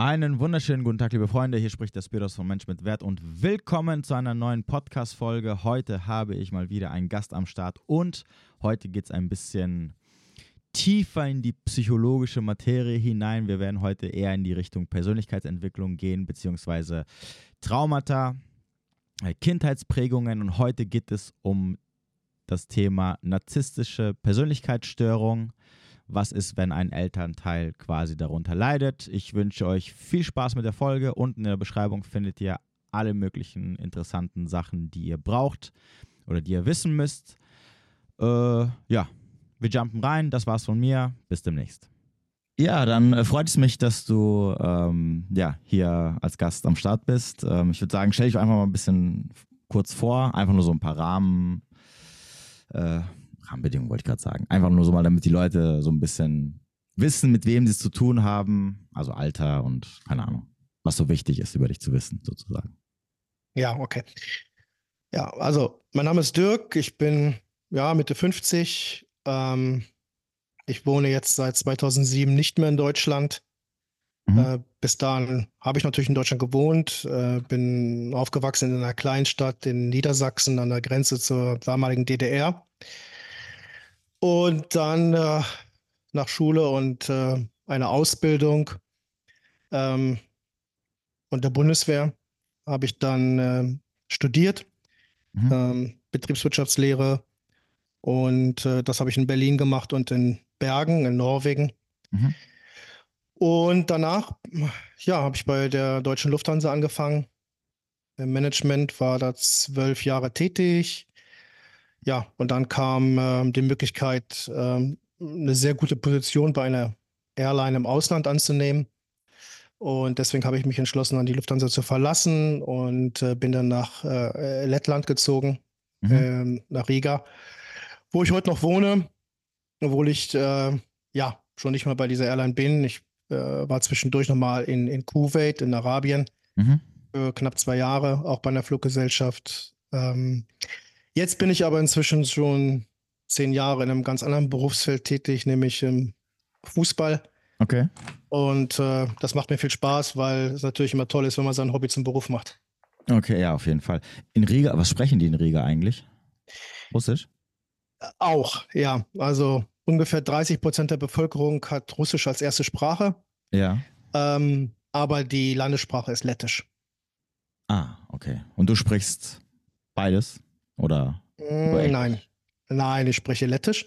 Einen wunderschönen guten Tag, liebe Freunde. Hier spricht der Spiros von Mensch mit Wert und willkommen zu einer neuen Podcast-Folge. Heute habe ich mal wieder einen Gast am Start und heute geht es ein bisschen tiefer in die psychologische Materie hinein. Wir werden heute eher in die Richtung Persönlichkeitsentwicklung gehen, beziehungsweise Traumata, äh, Kindheitsprägungen und heute geht es um das Thema narzisstische Persönlichkeitsstörung was ist, wenn ein Elternteil quasi darunter leidet. Ich wünsche euch viel Spaß mit der Folge. Unten in der Beschreibung findet ihr alle möglichen interessanten Sachen, die ihr braucht oder die ihr wissen müsst. Äh, ja, wir jumpen rein. Das war's von mir. Bis demnächst. Ja, dann äh, freut es mich, dass du ähm, ja, hier als Gast am Start bist. Ähm, ich würde sagen, stell dich einfach mal ein bisschen kurz vor, einfach nur so ein paar Rahmen. Äh, Rahmenbedingungen wollte ich gerade sagen. Einfach nur so mal, damit die Leute so ein bisschen wissen, mit wem sie es zu tun haben. Also Alter und keine Ahnung, was so wichtig ist, über dich zu wissen, sozusagen. Ja, okay. Ja, also mein Name ist Dirk, ich bin ja Mitte 50. Ähm, ich wohne jetzt seit 2007 nicht mehr in Deutschland. Mhm. Äh, bis dahin habe ich natürlich in Deutschland gewohnt, äh, bin aufgewachsen in einer Kleinstadt in Niedersachsen an der Grenze zur damaligen DDR. Und dann äh, nach Schule und äh, eine Ausbildung ähm, und der Bundeswehr habe ich dann äh, studiert, mhm. ähm, Betriebswirtschaftslehre. Und äh, das habe ich in Berlin gemacht und in Bergen in Norwegen. Mhm. Und danach, ja, habe ich bei der Deutschen Lufthansa angefangen. Im Management war da zwölf Jahre tätig ja, und dann kam äh, die Möglichkeit, äh, eine sehr gute Position bei einer Airline im Ausland anzunehmen. Und deswegen habe ich mich entschlossen, an die Lufthansa zu verlassen und äh, bin dann nach äh, Lettland gezogen, mhm. Ähm, nach Riga, wo ich heute noch wohne, obwohl ich äh, ja schon nicht mal bei dieser Airline bin. Ich äh, war zwischendurch nochmal in, in Kuwait, in Arabien, mhm. für knapp zwei Jahre, auch bei einer Fluggesellschaft. Ähm, Jetzt bin ich aber inzwischen schon zehn Jahre in einem ganz anderen Berufsfeld tätig, nämlich im Fußball. Okay. Und äh, das macht mir viel Spaß, weil es natürlich immer toll ist, wenn man sein Hobby zum Beruf macht. Okay, ja, auf jeden Fall. In Riga, was sprechen die in Riga eigentlich? Russisch? Auch, ja. Also ungefähr 30 Prozent der Bevölkerung hat Russisch als erste Sprache. Ja. Ähm, aber die Landessprache ist Lettisch. Ah, okay. Und du sprichst beides? Oder? Mm, nein. Nein, ich spreche Lettisch.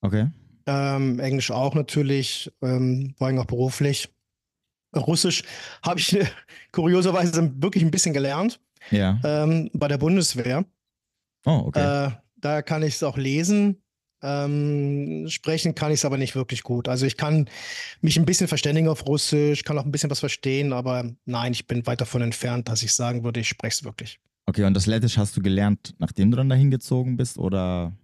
Okay. Ähm, Englisch auch natürlich, ähm, vor allem auch beruflich. Russisch habe ich kurioserweise wirklich ein bisschen gelernt. Ja. Ähm, bei der Bundeswehr. Oh, okay. Äh, daher kann ich es auch lesen. Ähm, sprechen kann ich es aber nicht wirklich gut. Also ich kann mich ein bisschen verständigen auf Russisch, kann auch ein bisschen was verstehen, aber nein, ich bin weit davon entfernt, dass ich sagen würde, ich spreche es wirklich. Okay, und das Lettisch hast du gelernt, nachdem du dann dahin gezogen bist, oder?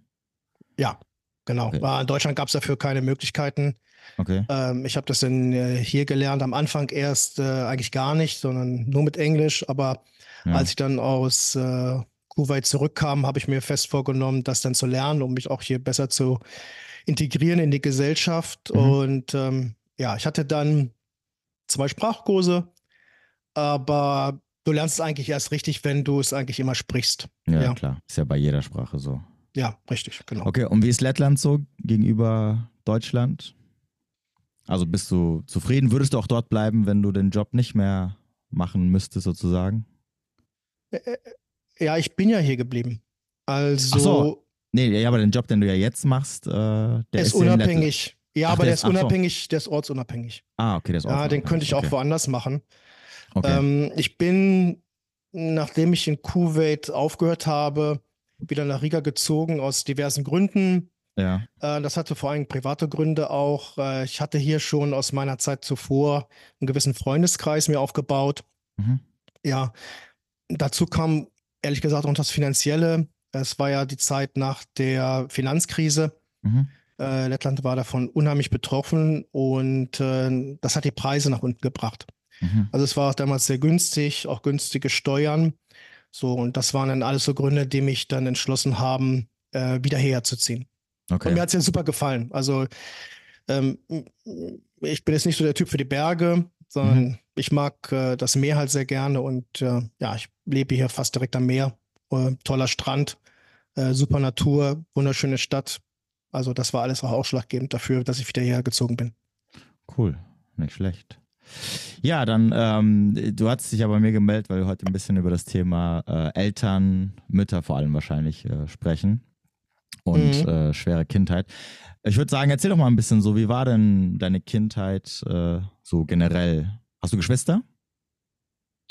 Ja, genau. Okay. In Deutschland gab es dafür keine Möglichkeiten. Okay. Ähm, ich habe das dann äh, hier gelernt, am Anfang erst äh, eigentlich gar nicht, sondern nur mit Englisch. Aber ja. als ich dann aus äh, Kuwait zurückkam, habe ich mir fest vorgenommen, das dann zu lernen, um mich auch hier besser zu integrieren in die Gesellschaft. Mhm. Und ähm, ja, ich hatte dann zwei Sprachkurse, aber du lernst es eigentlich erst richtig, wenn du es eigentlich immer sprichst. Ja, ja, klar. Ist ja bei jeder Sprache so. Ja, richtig, genau. Okay, und wie ist Lettland so gegenüber Deutschland? Also bist du zufrieden? Würdest du auch dort bleiben, wenn du den Job nicht mehr machen müsstest, sozusagen? Ja, ich bin ja hier geblieben. Also. Ach so. Nee, ja, aber den Job, den du ja jetzt machst, äh, der ist, ist unabhängig. Ja, ach, aber der, ist unabhängig, so. der ist ortsunabhängig. Ah, okay, der ist ortsunabhängig. Ja, den könnte ich auch okay. woanders machen. Okay. Ähm, ich bin, nachdem ich in Kuwait aufgehört habe, wieder nach Riga gezogen aus diversen Gründen. Ja. Äh, das hatte vor allem private Gründe auch. Äh, ich hatte hier schon aus meiner Zeit zuvor einen gewissen Freundeskreis mir aufgebaut. Mhm. Ja, dazu kam ehrlich gesagt auch das Finanzielle. Es war ja die Zeit nach der Finanzkrise. Mhm. Äh, Lettland war davon unheimlich betroffen und äh, das hat die Preise nach unten gebracht. Mhm. Also es war auch damals sehr günstig, auch günstige Steuern. So, und das waren dann alles so Gründe, die mich dann entschlossen haben, äh, wieder herzuziehen. Okay. Und mir hat es ja super gefallen. Also ähm, ich bin jetzt nicht so der Typ für die Berge. sondern mhm. ich mag äh, das Meer halt sehr gerne und äh, ja, ich lebe hier fast direkt am Meer. Äh, toller Strand, äh, super Natur, wunderschöne Stadt. Also das war alles auch ausschlaggebend dafür, dass ich wieder hierher gezogen bin. Cool, nicht schlecht. Ja, dann, ähm, du hast dich ja bei mir gemeldet, weil wir heute ein bisschen über das Thema äh, Eltern, Mütter vor allem wahrscheinlich äh, sprechen und mhm. äh, schwere Kindheit. Ich würde sagen, erzähl doch mal ein bisschen so, wie war denn deine Kindheit äh, so generell? Hast du Geschwister?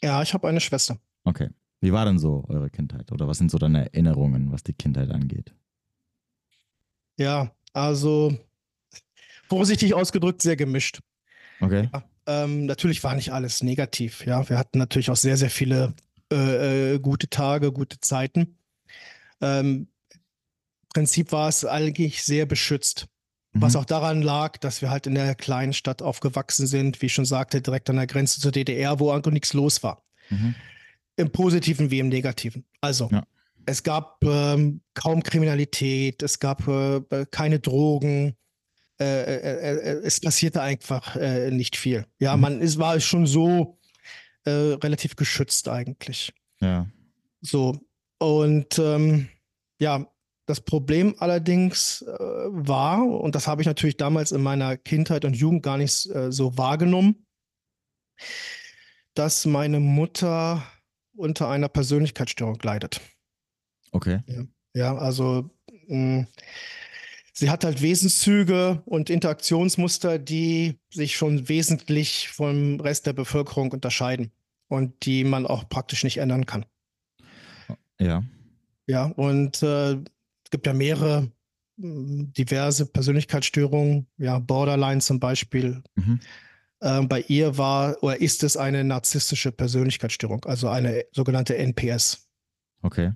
Ja, ich habe eine Schwester. Okay. Wie war denn so eure Kindheit? Oder was sind so deine Erinnerungen, was die Kindheit angeht? Ja, also vorsichtig ausgedrückt, sehr gemischt. Okay. Ja, ähm, natürlich war nicht alles negativ. Ja, wir hatten natürlich auch sehr, sehr viele äh, äh, gute Tage, gute Zeiten. Ähm, Prinzip war es eigentlich sehr beschützt. Mhm. Was auch daran lag, dass wir halt in der kleinen Stadt aufgewachsen sind, wie ich schon sagte, direkt an der Grenze zur DDR, wo einfach nichts los war. Mhm. Im Positiven wie im Negativen. Also, ja. es gab ähm, kaum Kriminalität, es gab äh, keine Drogen, äh, äh, äh es passierte einfach äh, nicht viel. Ja, mhm. man es war schon so relativ geschützt eigentlich. Ja. So. Und ähm, ja, das Problem allerdings äh, war, und das habe ich natürlich damals in meiner Kindheit und Jugend gar nicht äh, so wahrgenommen, dass meine Mutter unter einer Persönlichkeitsstörung leidet. Okay. Ja, ja also mh, hm, sie hat halt Wesenszüge und Interaktionsmuster, die sich schon wesentlich vom Rest der Bevölkerung unterscheiden und die man auch praktisch nicht ändern kann. Ja. Ja, und äh, es gibt ja mehrere hm, diverse Persönlichkeitsstörungen, ja, Borderline zum Beispiel. Mhm. Ähm, bei ihr war oder ist es eine narzisstische Persönlichkeitsstörung, also eine sogenannte NPS. Okay.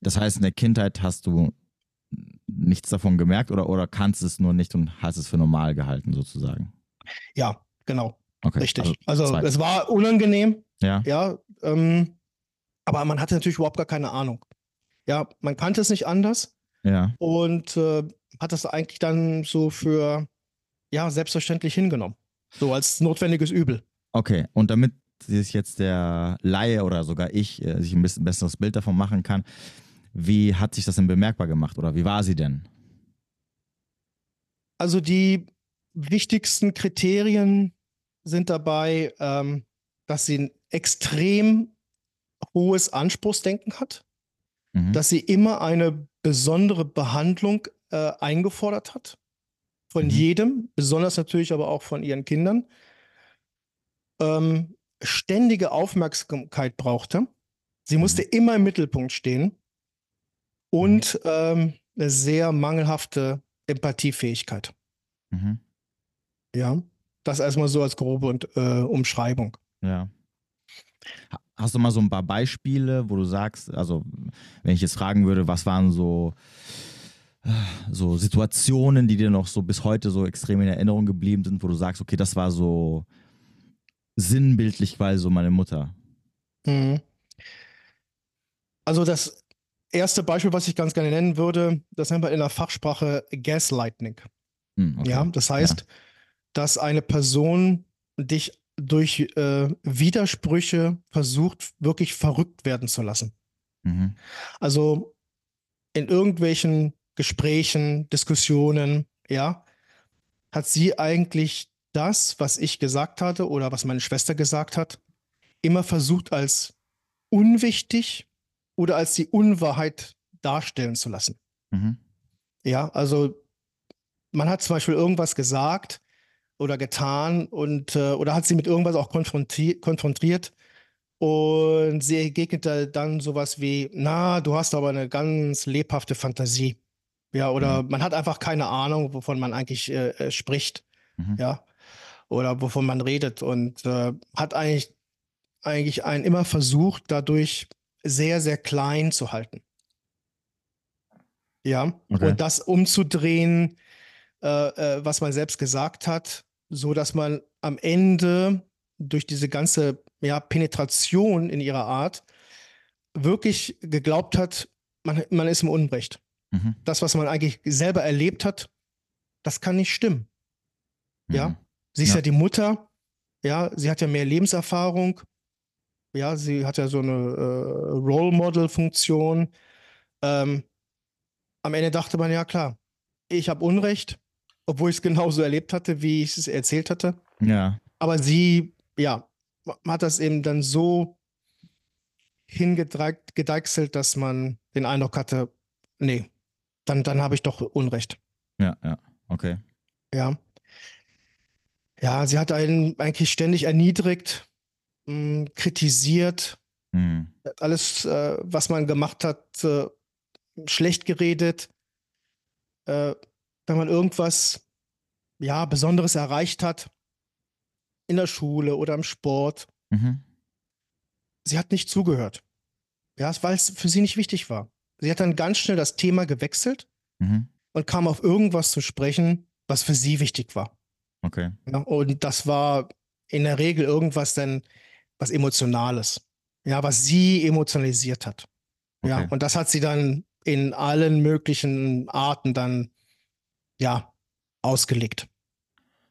Das heißt, in der Kindheit hast du nichts davon gemerkt oder, oder kannst es nur nicht und hast es für normal gehalten, sozusagen? Ja, genau. Okay. Richtig. Also, also es war unangenehm. Ja. Ja. Ähm, aber man hatte natürlich überhaupt gar keine Ahnung. Ja, man kannte es nicht anders. Ja. Und äh, hat das eigentlich dann so für, ja, selbstverständlich hingenommen. So als notwendiges Übel. Okay, und damit sich jetzt der Laie oder sogar ich äh, sich ein bisschen besseres Bild davon machen kann, wie hat sich das denn bemerkbar gemacht oder wie war sie denn? Also die wichtigsten Kriterien sind dabei, ähm, dass sie ein extrem hohes Anspruchsdenken hat mhm. dass sie immer eine besondere Behandlung äh, eingefordert hat. Von mhm. jedem, besonders natürlich aber auch von ihren Kindern. Ähm, ständige Aufmerksamkeit brauchte. Sie musste mhm. immer im Mittelpunkt stehen und mhm. ähm, eine sehr mangelhafte Empathiefähigkeit. Mhm. Ja, das erstmal so als grobe äh, Umschreibung. Ja. Hast du mal so ein paar Beispiele, wo du sagst, also wenn ich jetzt fragen würde, was waren so, so Situationen, die dir noch so bis heute so extrem in Erinnerung geblieben sind, wo du sagst, okay, das war so sinnbildlich, weil so meine Mutter. Mhm. Also das erste Beispiel, was ich ganz gerne nennen würde, das nennt man in der Fachsprache Gaslighting. Mhm, okay. Ja, das heißt, ja. dass eine Person dich durch äh, Widersprüche versucht, wirklich verrückt werden zu lassen. Mhm. Also in irgendwelchen Gesprächen, Diskussionen, ja, hat sie eigentlich das, was ich gesagt hatte oder was meine Schwester gesagt hat, immer versucht als unwichtig oder als die Unwahrheit darstellen zu lassen. Mhm. Ja, also man hat zum Beispiel irgendwas gesagt oder getan und äh, oder hat sie mit irgendwas auch konfronti konfrontiert und sie entgegnete dann sowas wie, na, du hast aber eine ganz lebhafte Fantasie. Ja, oder mhm. man hat einfach keine Ahnung, wovon man eigentlich äh, äh, spricht. Mhm. Ja. Oder wovon man redet. Und äh, hat eigentlich, eigentlich einen immer versucht, dadurch sehr, sehr klein zu halten. Ja. Okay. Und das umzudrehen, äh, äh, was man selbst gesagt hat, so dass man am Ende durch diese ganze ja, Penetration in ihrer Art wirklich geglaubt hat, man, man ist im Unrecht. Mhm. Das, was man eigentlich selber erlebt hat, das kann nicht stimmen. Mhm. Ja, sie ist ja. ja die Mutter, Ja, sie hat ja mehr Lebenserfahrung. Ja, sie hat ja so eine äh, Role Model-Funktion. Ähm, am Ende dachte man, ja klar, ich habe Unrecht, obwohl ich es genauso erlebt hatte, wie ich es erzählt hatte. Ja. Aber sie, ja, hat das eben dann so hingedeichselt, dass man den Eindruck hatte, nee, dann, dann habe ich doch Unrecht. Ja, ja, okay. Ja. Ja, sie hat einen eigentlich ständig erniedrigt, mh, kritisiert, mhm. alles, äh, was man gemacht hat, äh, schlecht geredet. Äh, wenn man irgendwas, ja, Besonderes erreicht hat, in der Schule oder im Sport, mhm. sie hat nicht zugehört. Ja, weil es für sie nicht wichtig war. Sie hat dann ganz schnell das Thema gewechselt mhm. und kam auf irgendwas zu sprechen, was für sie wichtig war. Okay. Ja, und das war in der Regel irgendwas dann, was Emotionales. Ja, was sie emotionalisiert hat. Okay. Ja, und das hat sie dann in allen möglichen Arten dann, ja, ausgelegt.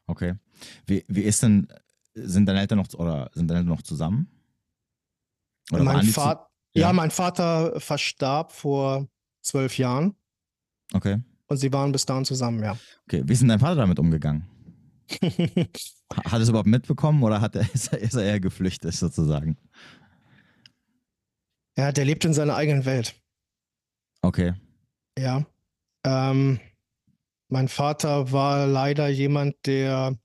Okay. Wie, wie ist denn, sind deine Eltern noch, oder sind deine Eltern noch zusammen? Oder mein Vater, ja. ja, mein Vater verstarb vor zwölf Jahren. Okay. Und sie waren bis dahin zusammen, ja. Okay, wie ist denn dein Vater damit umgegangen? hat er es überhaupt mitbekommen oder hat er, ist, er, ist er eher geflüchtet sozusagen? Ja, der lebt in seiner eigenen Welt. Okay. Ja. Ähm, mein Vater war leider jemand, der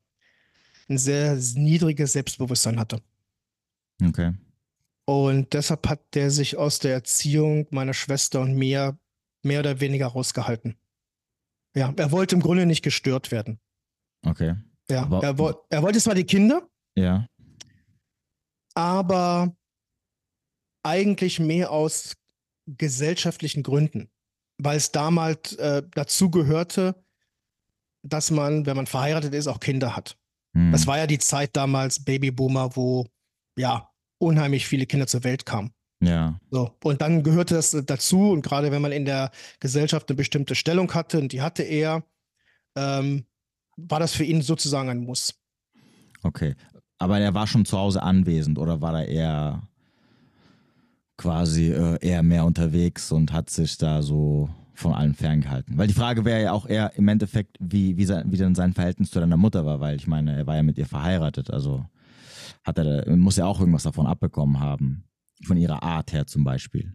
ein sehr niedriges Selbstbewusstsein hatte. Okay. Und deshalb hat der sich aus der Erziehung meiner Schwester und mir mehr oder weniger rausgehalten. Ja, er wollte im Grunde nicht gestört werden. Okay. Ja, aber, er, wo er wollte zwar die Kinder. Ja. Aber eigentlich mehr aus gesellschaftlichen Gründen, weil es damals äh, dazu gehörte, dass man, wenn man verheiratet ist, auch Kinder hat. Hm. Das war ja die Zeit damals, Babyboomer, wo ja unheimlich viele Kinder zur Welt kamen. Ja. So, und dann gehörte das dazu, und gerade wenn man in der Gesellschaft eine bestimmte Stellung hatte, und die hatte er, ähm, war das für ihn sozusagen ein Muss. Okay. Aber er war schon zu Hause anwesend oder war er eher quasi äh, eher mehr unterwegs und hat sich da so von allem ferngehalten? Weil die Frage wäre ja auch eher im Endeffekt, wie, wie, sein, wie denn sein Verhältnis zu deiner Mutter war, weil ich meine, er war ja mit ihr verheiratet, also hat er, muss er auch irgendwas davon abbekommen haben. Von ihrer Art her zum Beispiel.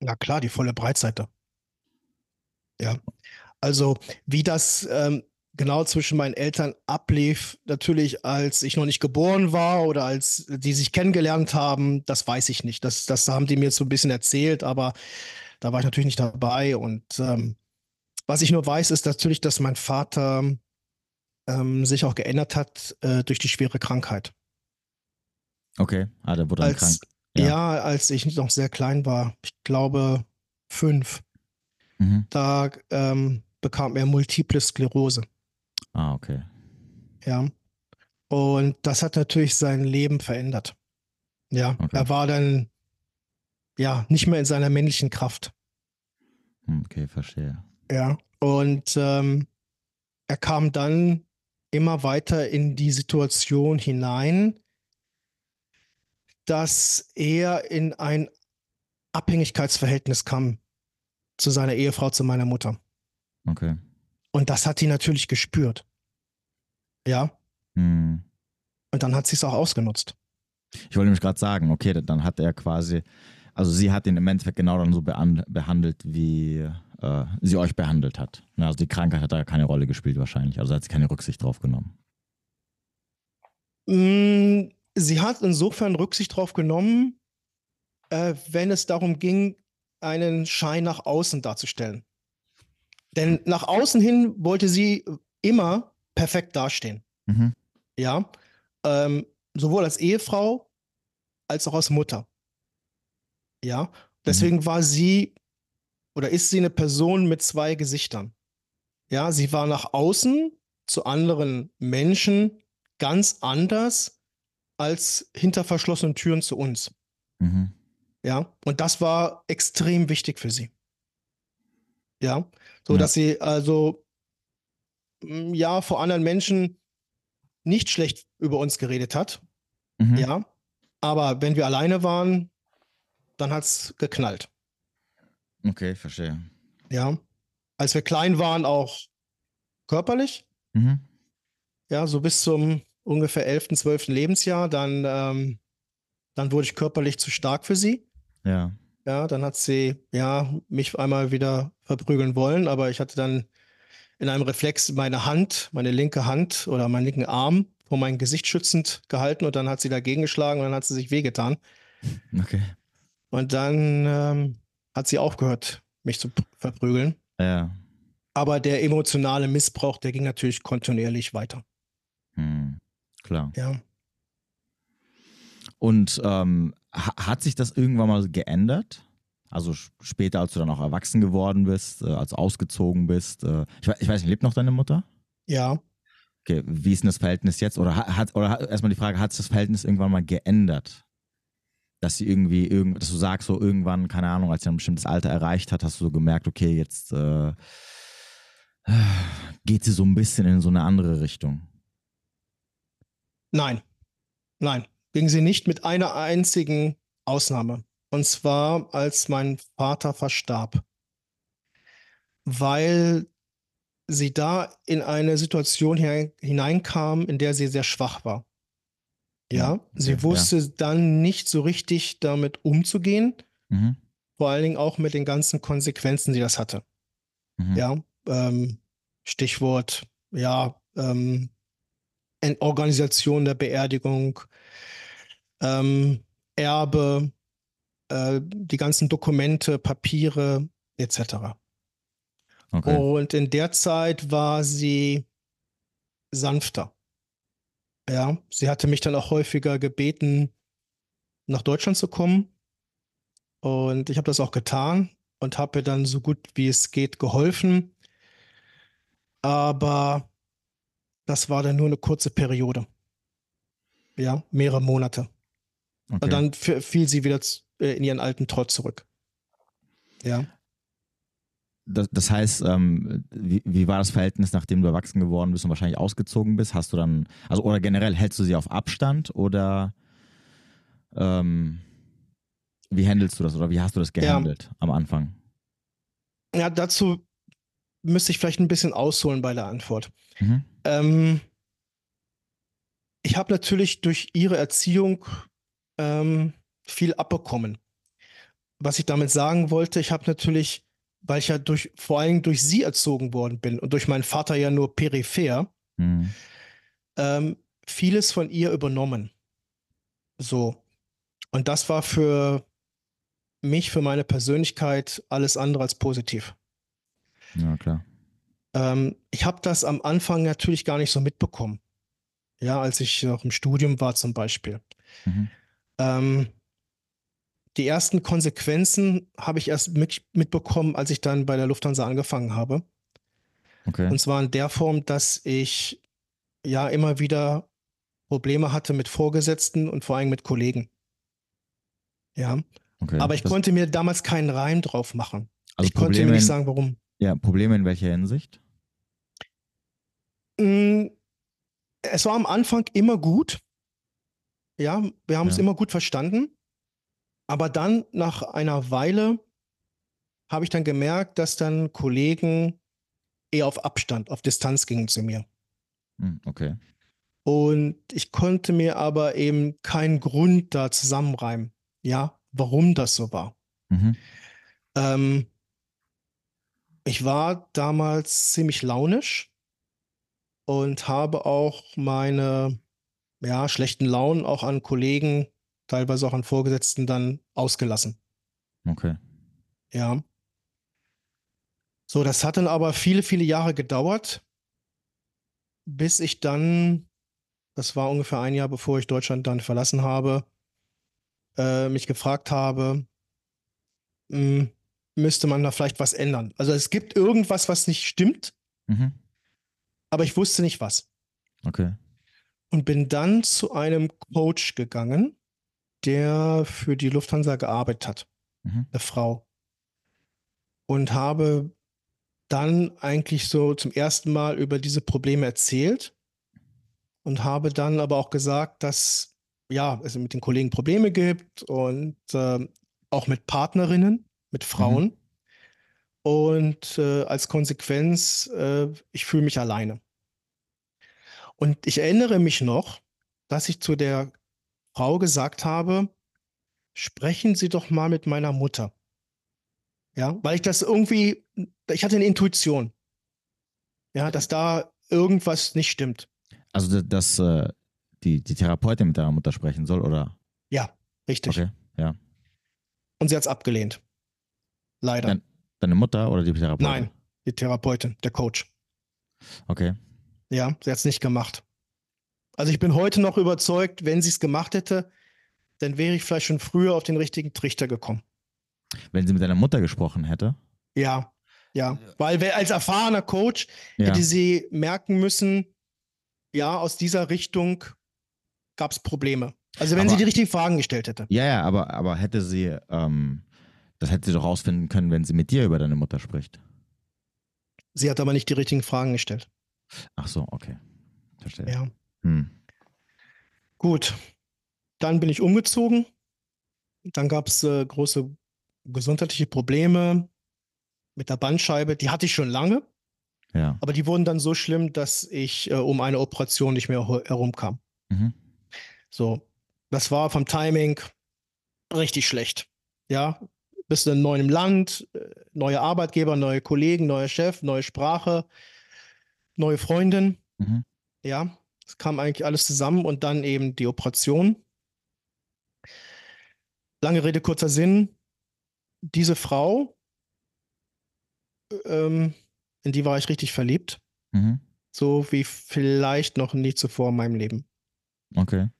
Na klar, die volle Breitseite. Ja. Also, wie das ähm, genau zwischen meinen Eltern ablief, natürlich als ich noch nicht geboren war oder als die sich kennengelernt haben, das weiß ich nicht. Das, das haben die mir so ein bisschen erzählt, aber da war ich natürlich nicht dabei. Und ähm, was ich nur weiß, ist natürlich, dass mein Vater ähm, sich auch geändert hat äh, durch die schwere Krankheit. Okay, ah, der wurde dann als, krank. Ja. ja. als ich noch sehr klein war, ich glaube fünf, mhm. da ähm, bekam er Multiple Sklerose. Ah, okay. Ja. Und das hat natürlich sein Leben verändert. Ja, okay. er war dann ja nicht mehr in seiner männlichen Kraft. Hm, okay, verstehe. Ja, und ähm, er kam dann immer weiter in die Situation hinein, dass er in ein Abhängigkeitsverhältnis kam zu seiner Ehefrau, zu meiner Mutter. Okay. Und das hat die natürlich gespürt. Ja. Hm. Und dann hat sie es auch ausgenutzt. Ich wollte nämlich gerade sagen, okay, dann hat er quasi, also sie hat ihn im Endeffekt genau dann so behandelt, wie äh, sie euch behandelt hat. Also die Krankheit hat da keine Rolle gespielt wahrscheinlich. Also hat sie keine Rücksicht drauf genommen. Mm, sie hat insofern Rücksicht drauf genommen, äh, wenn es darum ging, einen Schein nach außen darzustellen. Denn nach außen hin wollte sie immer perfekt dastehen. Mhm. Ja. Ähm, sowohl als Ehefrau als auch als Mutter. Ja. Deswegen mhm. war sie oder ist sie eine Person mit zwei Gesichtern. Ja, sie war nach außen zu anderen Menschen ganz anders als hinter verschlossenen Türen zu uns. Mhm. Ja, und das war extrem wichtig für sie. Ja, so ja. dass sie also mm, ja vor anderen Menschen nicht schlecht über uns geredet hat. Mhm. Ja. Aber wenn wir alleine waren, dann hat es geknallt. Okay, verstehe. Ja. Als wir klein waren, auch körperlich. Mhm. Ja, so bis zum ungefähr 11., 12. Lebensjahr. Dann, ähm, dann wurde ich körperlich zu stark für sie. Ja. Ja, dann hat sie ja mich einmal wieder verprügeln wollen, aber ich hatte dann in einem Reflex meine Hand, meine linke Hand oder meinen linken Arm vor mein Gesicht schützend gehalten und dann hat sie dagegen geschlagen und dann hat sie sich wehgetan. Okay. Und dann ähm, hat sie aufgehört, mich zu verprügeln. Ja. Aber der emotionale Missbrauch, der ging natürlich kontinuierlich weiter. Hm, klar. Ja. Und ähm, hat sich das irgendwann mal geändert? Also später, als du dann auch erwachsen geworden bist, äh, als ausgezogen bist. Äh, ich, ich, weiß nicht, lebt noch deine Mutter? Ja. Okay, wie ist denn das Verhältnis jetzt? Oder hat, oder hat, erstmal die Frage, hat sich das Verhältnis irgendwann mal geändert? Dass sie irgendwie, irgend, dass du sagst, so irgendwann, keine Ahnung, als sie ein bestimmtes Alter erreicht hat, hast du so gemerkt, okay, jetzt äh, geht sie so ein bisschen in so eine andere Richtung. Nein. Nein. Ging sie nicht mit einer einzigen Ausnahme. Und zwar, als mein Vater verstarb. Weil sie da in eine Situation hineinkam, in der sie sehr schwach war. Ja, okay, sie wusste ja. dann nicht so richtig damit umzugehen. Mhm. Vor allen Dingen auch mit den ganzen Konsequenzen, die das hatte. Mhm. Ja, ähm, Stichwort, ja, ähm, Organisation der Beerdigung, ähm, Erbe, äh, die ganzen Dokumente, Papiere etc. Okay. Und in der Zeit war sie sanfter. Ja, sie hatte mich dann auch häufiger gebeten, nach Deutschland zu kommen. Und ich habe das auch getan und habe ihr dann so gut wie es geht geholfen. Aber das war dann nur eine kurze Periode. Ja, mehrere Monate. Okay. Und dann fiel sie wieder äh, in ihren alten Trott zurück. Ja. Das, das heißt, ähm, wie, wie, war das Verhältnis, nachdem du erwachsen geworden bist und wahrscheinlich ausgezogen bist? Hast du dann, also oder generell hältst du sie auf Abstand oder ähm, wie handelst du das oder wie hast du das gehandelt ja. am Anfang? Ja, dazu müsste ich vielleicht ein bisschen ausholen bei der Antwort. Mhm. Ähm, ich habe natürlich durch ihre Erziehung ähm, viel abbekommen. Was ich damit sagen wollte, ich habe natürlich weil ich ja durch, vor allem durch sie erzogen worden bin und durch meinen Vater ja nur peripher, mhm. ähm, vieles von ihr übernommen. So. Und das war für mich, für meine Persönlichkeit alles andere als positiv. Ja, klar. Ähm, ich habe das am Anfang natürlich gar nicht so mitbekommen. Ja, als ich noch im Studium war zum Beispiel. Mhm. Ähm, die ersten Konsequenzen habe ich erst mit, mitbekommen, als ich dann bei der Lufthansa angefangen habe. Okay. Und zwar in der Form, dass ich ja immer wieder Probleme hatte mit Vorgesetzten und vor allem mit Kollegen. Ja. Okay. Aber ich das konnte mir damals keinen Reim drauf machen. Also ich Probleme konnte mir nicht sagen, warum. Ja, Probleme in welcher Hinsicht? Mm, es war am Anfang immer gut. Ja, wir haben ja. es immer gut verstanden. Aber dann nach einer Weile habe ich dann gemerkt, dass dann Kollegen eher auf Abstand, auf Distanz gingen zu mir. Hm, okay. Und ich konnte mir aber eben keinen Grund da zusammenreimen, ja, warum das so war. Mhm. Ähm, ich war damals ziemlich launisch und habe auch meine ja, schlechten Launen auch an Kollegen teilweise auch an Vorgesetzten dann ausgelassen. Okay. Ja. So, das hat dann aber viele, viele Jahre gedauert, bis ich dann, das war ungefähr ein Jahr, bevor ich Deutschland dann verlassen habe, äh, mich gefragt habe, mh, hm, müsste man da vielleicht was ändern. Also es gibt irgendwas, was nicht stimmt, mhm. aber ich wusste nicht was. Okay. Und bin dann zu einem Coach gegangen, der für die Lufthansa gearbeitet hat, mhm. eine Frau. Und habe dann eigentlich so zum ersten Mal über diese Probleme erzählt und habe dann aber auch gesagt, dass ja, es mit den Kollegen Probleme gibt und äh, auch mit Partnerinnen, mit mhm. Frauen. Mhm. Und äh, als Konsequenz, äh, ich fühle mich alleine. Und ich erinnere mich noch, dass ich zu der Frau gesagt habe, sprechen Sie doch mal mit meiner Mutter. Ja, weil ich das irgendwie, ich hatte eine Intuition. Ja, dass da irgendwas nicht stimmt. Also, dass äh, die, die Therapeutin mit deiner Mutter sprechen soll, oder? Ja, richtig. Okay, ja. Und sie hat es abgelehnt. Leider. Deine, deine Mutter oder die Therapeutin? Nein, die Therapeutin, der Coach. Okay. Ja, sie hat es nicht gemacht. Also ich bin heute noch überzeugt, wenn sie es gemacht hätte, dann wäre ich vielleicht schon früher auf den richtigen Trichter gekommen. Wenn sie mit deiner Mutter gesprochen hätte? Ja, ja. Weil als erfahrener Coach ja. hätte sie merken müssen, ja, aus dieser Richtung gab es Probleme. Also wenn aber, sie die richtigen Fragen gestellt hätte. Ja, ja, aber, aber hätte sie, ähm, das hätte sie doch rausfinden können, wenn sie mit dir über deine Mutter spricht. Sie hat aber nicht die richtigen Fragen gestellt. Ach so, okay. Verstehe. Ja. Hm. Gut. Dann bin ich umgezogen. Dann gab es äh, große gesundheitliche Probleme mit der Bandscheibe. Die hatte ich schon lange. Ja. Aber die wurden dann so schlimm, dass ich äh, um eine Operation nicht mehr herumkam. Mhm. So, das war vom Timing richtig schlecht. Ja, bist du in neuem Land, äh, neue Arbeitgeber, neue Kollegen, neuer Chef, neue Sprache, neue Freundin. Mhm. Ja, es kam eigentlich alles zusammen und dann eben die Operation. Lange Rede, kurzer Sinn. Diese Frau, ähm, in die war ich richtig verliebt. Mhm. So wie vielleicht noch nie zuvor in meinem Leben. Okay.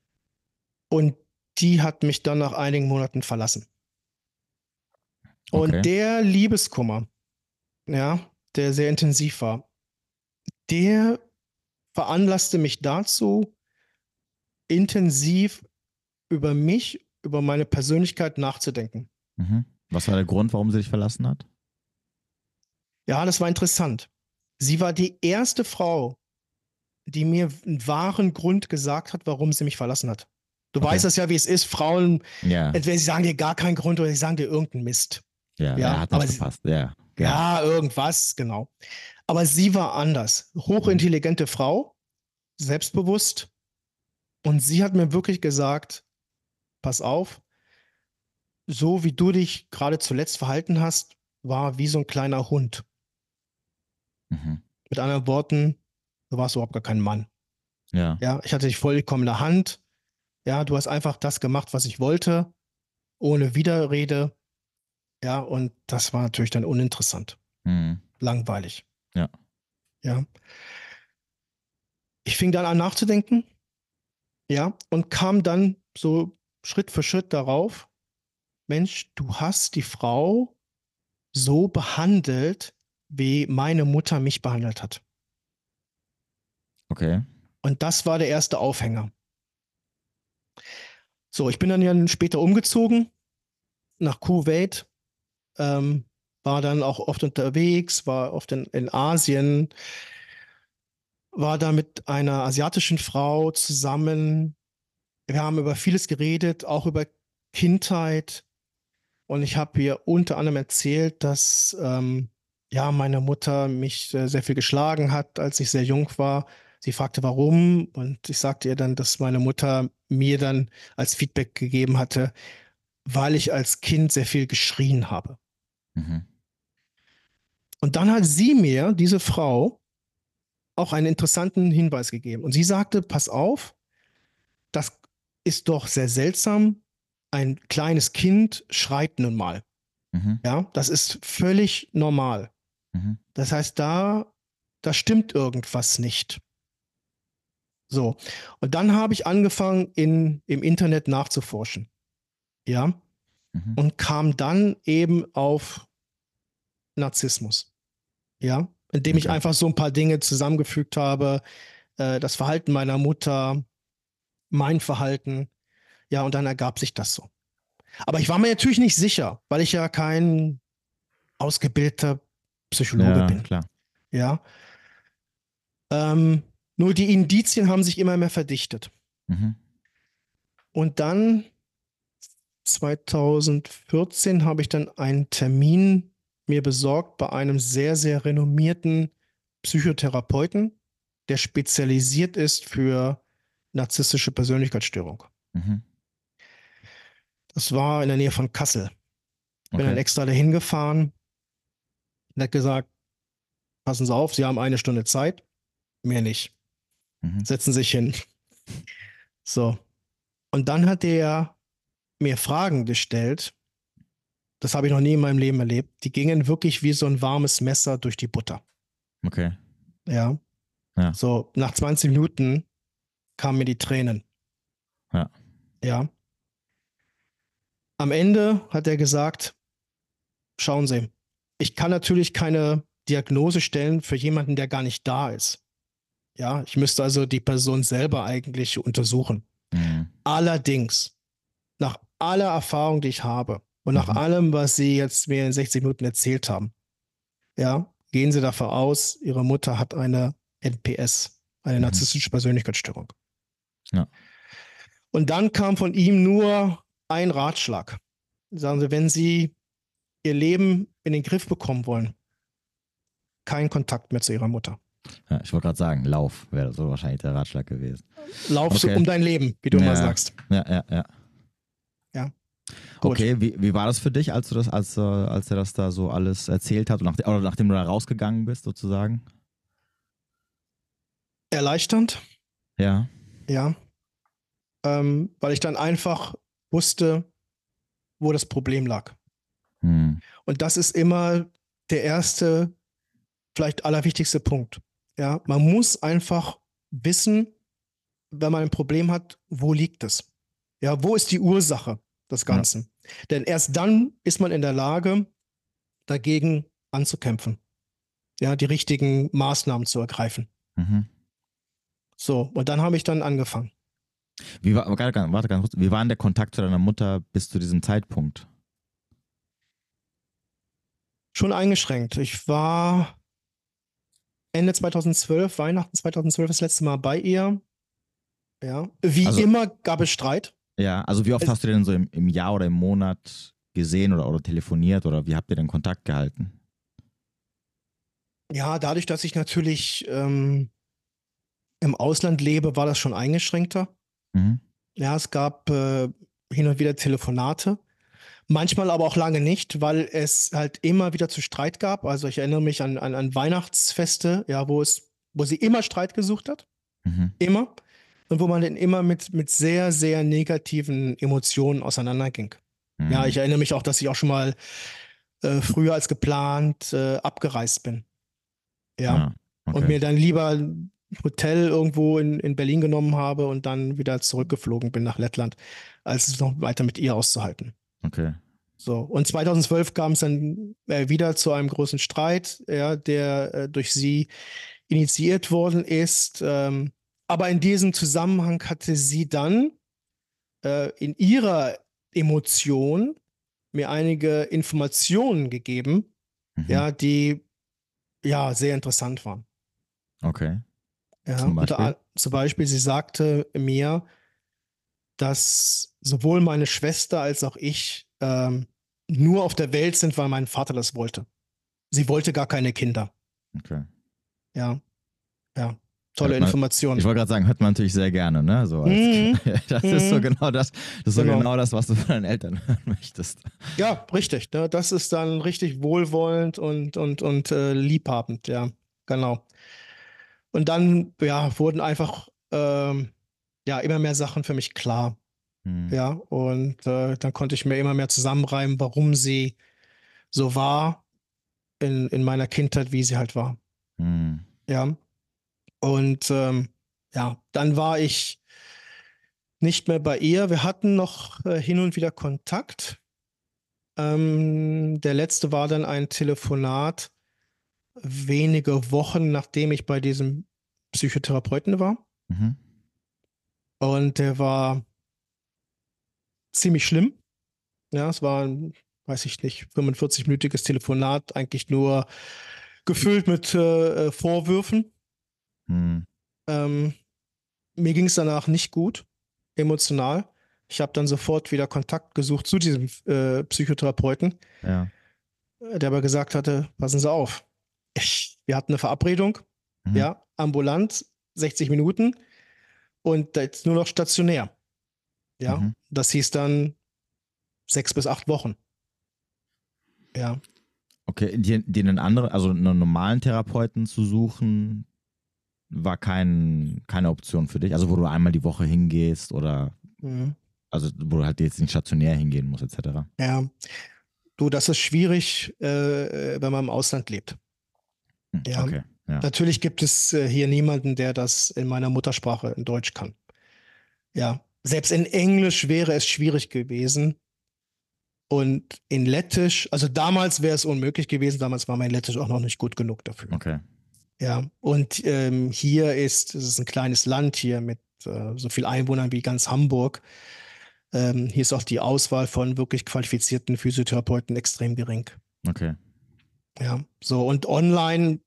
Und die hat mich dann nach einigen Monaten verlassen. Und okay. der Liebeskummer, ja, der sehr intensiv war, der veranlasste mich dazu, intensiv über mich, über meine Persönlichkeit nachzudenken. Mhm. Was war der Grund, warum sie dich verlassen hat? Ja, das war interessant. Sie war die erste Frau, die mir einen wahren Grund gesagt hat, warum sie mich verlassen hat. Du okay. weißt das ja, wie es ist. Frauen, ja. entweder sie sagen dir gar keinen Grund oder sie sagen dir irgendeinen Mist. Ja, ja hat das gepasst. Ja. ja, irgendwas, genau. Aber sie war anders. Hochintelligente Frau, selbstbewusst. Und sie hat mir wirklich gesagt, pass auf, so wie du dich gerade zuletzt verhalten hast, war wie so ein kleiner Hund. Mhm. Mit anderen Worten, du warst überhaupt gar kein Mann. Ja. Ja, ich hatte dich vollkommen in der Hand. Ja, du hast einfach das gemacht, was ich wollte, ohne Widerrede. Ja, und das war natürlich dann uninteressant. Mhm. Langweilig. Ja. Ja. Ich fing dann an nachzudenken. Ja, und kam dann so Schritt für Schritt darauf, Mensch, du hast die Frau so behandelt, wie meine Mutter mich behandelt hat. Okay. Und das war der erste Aufhänger. So, ich bin dann ja später umgezogen nach Kuwait, ähm, war dann auch oft unterwegs, war oft in, in Asien, war da mit einer asiatischen Frau zusammen. Wir haben über vieles geredet, auch über Kindheit. Und ich habe ihr unter anderem erzählt, dass ähm, ja meine Mutter mich äh, sehr viel geschlagen hat, als ich sehr jung war. Sie fragte, warum. Und ich sagte ihr dann, dass meine Mutter mir dann als Feedback gegeben hatte, weil ich als Kind sehr viel geschrien habe. Mhm. Und dann hat sie mir, diese Frau, auch einen interessanten Hinweis gegeben. Und sie sagte, pass auf, das ist doch sehr seltsam. Ein kleines Kind schreit nun mal. Mhm. Ja, das ist völlig normal. Mhm. Das heißt, da, da stimmt irgendwas nicht. So. Und dann habe ich angefangen, in, im Internet nachzuforschen. Ja. Mhm. Und kam dann eben auf Narzissmus. Ja. Indem okay. ich einfach so ein paar Dinge zusammengefügt habe. Äh, das Verhalten meiner Mutter, mein Verhalten. Ja, und dann ergab sich das so. Aber ich war mir natürlich nicht sicher, weil ich ja kein ausgebildeter Psychologe ja, bin. Klar. Ja. Ähm, Nur die Indizien haben sich immer mehr verdichtet. Mhm. Und dann 2014 habe ich dann einen Termin mir besorgt bei einem sehr, sehr renommierten Psychotherapeuten, der spezialisiert ist für narzisstische Persönlichkeitsstörung. Mhm. Das war in der Nähe von Kassel. Bin okay. dann extra dahin gefahren und hat gesagt, passen Sie auf, Sie haben eine Stunde Zeit, mehr nicht. Mhm. Setzen sich hin. So. Und dann hat der mir Fragen gestellt, das habe ich noch nie in meinem Leben erlebt. Die gingen wirklich wie so ein warmes Messer durch die Butter. Okay. Ja. ja. So, nach 20 Minuten kamen mir die Tränen. Ja. Ja. Am Ende hat er gesagt, schauen Sie, ich kann natürlich keine Diagnose stellen für jemanden, der gar nicht da ist. Ja, ich müsste also die Person selber eigentlich untersuchen. Mhm. Allerdings, nach aller Erfahrung, die ich habe, und nach mhm. allem, was Sie jetzt mir in 60 Minuten erzählt haben, ja, gehen Sie davon aus, Ihre Mutter hat eine NPS, eine mhm. narzisstische Persönlichkeitsstörung. Ja. Und dann kam von ihm nur ein Ratschlag. Sagen Sie, wenn Sie Ihr Leben in den Griff bekommen wollen, kein Kontakt mehr zu Ihrer Mutter. Ja, ich wollte gerade sagen, Lauf wäre so wahrscheinlich der Ratschlag gewesen. Lauf okay. so um dein Leben, wie du ja, immer sagst. Ja, ja, ja. Gut. Okay, wie, wie war das für dich, als du das, als, äh, als er das da so alles erzählt hat, nach, oder nachdem du da rausgegangen bist, sozusagen? Erleichternd. Ja. Ja. Ähm, weil ich dann einfach wusste, wo das Problem lag. Hm. Und das ist immer der erste, vielleicht allerwichtigste Punkt. Ja, man muss einfach wissen, wenn man ein Problem hat, wo liegt es? Ja, wo ist die Ursache? Des Ganzen. Ja. Denn erst dann ist man in der Lage, dagegen anzukämpfen. Ja, die richtigen Maßnahmen zu ergreifen. Mhm. So, und dann habe ich dann angefangen. Wie war, warte ganz kurz, wie war denn der Kontakt zu deiner Mutter bis zu diesem Zeitpunkt? Schon eingeschränkt. Ich war Ende 2012, Weihnachten 2012 das letzte Mal bei ihr. Ja. Wie also, immer gab es Streit. Ja, also wie oft es, hast du denn so im, im Jahr oder im Monat gesehen oder, oder telefoniert oder wie habt ihr denn Kontakt gehalten? Ja, dadurch, dass ich natürlich ähm, im Ausland lebe, war das schon eingeschränkter. Mhm. Ja, es gab äh, hin und wieder Telefonate. Manchmal aber auch lange nicht, weil es halt immer wieder zu Streit gab. Also ich erinnere mich an, an, an Weihnachtsfeste, ja, wo es, wo sie immer Streit gesucht hat. Mhm. Immer und wo man dann immer mit, mit sehr, sehr negativen Emotionen auseinanderging. Mhm. Ja, ich erinnere mich auch, dass ich auch schon mal äh, früher als geplant äh, abgereist bin. Ja. Ah, okay. Und mir dann lieber ein Hotel irgendwo in, in Berlin genommen habe und dann wieder zurückgeflogen bin nach Lettland, als es noch weiter mit ihr auszuhalten. Okay. So, und 2012 kam es dann äh, wieder zu einem großen Streit, ja, der äh, durch sie initiiert worden ist. Ähm, aber in diesem Zusammenhang hatte sie dann äh, in ihrer Emotion mir einige Informationen gegeben, mhm. ja, die ja sehr interessant waren. Okay. Ja, zum Beispiel? Unter, zum Beispiel, sie sagte mir, dass sowohl meine Schwester als auch ich ähm, nur auf der Welt sind, weil mein Vater das wollte. Sie wollte gar keine Kinder. Okay. Ja. Ja. Tolle man, Information. Ich wollte gerade sagen, hört man natürlich sehr gerne, ne? So mhm. das mhm. ist so mhm. genau das, das ist genau. so genau das, was du von deinen Eltern hören möchtest. Ja, richtig. Ne? Das ist dann richtig wohlwollend und, und, und äh, liebhabend, ja, genau. Und dann, ja, wurden einfach ähm, ja immer mehr Sachen für mich klar. Mhm. Ja, und äh, dann konnte ich mir immer mehr zusammenreimen, warum sie so war in, in meiner Kindheit, wie sie halt war. Mhm. Ja. Und ähm, ja, dann war ich nicht mehr bei ihr. Wir hatten noch äh, hin und wieder Kontakt. Ähm, der letzte war dann ein Telefonat wenige Wochen, nachdem ich bei diesem Psychotherapeuten war. Mhm. Und der war ziemlich schlimm. Ja, es war ein, weiß ich nicht, 45-minütiges Telefonat, eigentlich nur gefüllt mit äh, äh Vorwürfen. Hm. Ähm, mir ging es danach nicht gut, emotional. Ich habe dann sofort wieder Kontakt gesucht zu diesem äh, Psychotherapeuten, Ja. der aber gesagt hatte, passen Sie auf. Ich, wir hatten eine Verabredung, Mhm. ja, ambulant, 60 Minuten und jetzt nur noch stationär. Ja, Mhm. das hieß dann sechs bis acht Wochen. Ja, Okay, dir, dir einen anderen, also einen normalen Therapeuten zu suchen, war kein, keine Option für dich. Also wo du einmal die Woche hingehst oder mhm. also wo du halt jetzt nicht stationär hingehen musst, etc. ja. Du, das ist schwierig, äh, wenn man im Ausland lebt. Hm, Ja. Okay. Ja. Natürlich gibt es äh, hier niemanden, der das in meiner Muttersprache in Deutsch kann. Ja, selbst in Englisch wäre es schwierig gewesen. Und in Lettisch, also damals wäre es unmöglich gewesen, damals war mein Lettisch auch noch nicht gut genug dafür. Okay. Ja, und ähm, hier ist, es ist ein kleines Land hier mit äh, so viel Einwohnern wie ganz Hamburg. Ähm, hier ist auch die Auswahl von wirklich qualifizierten Physiotherapeuten extrem gering. Okay. Ja, so und online,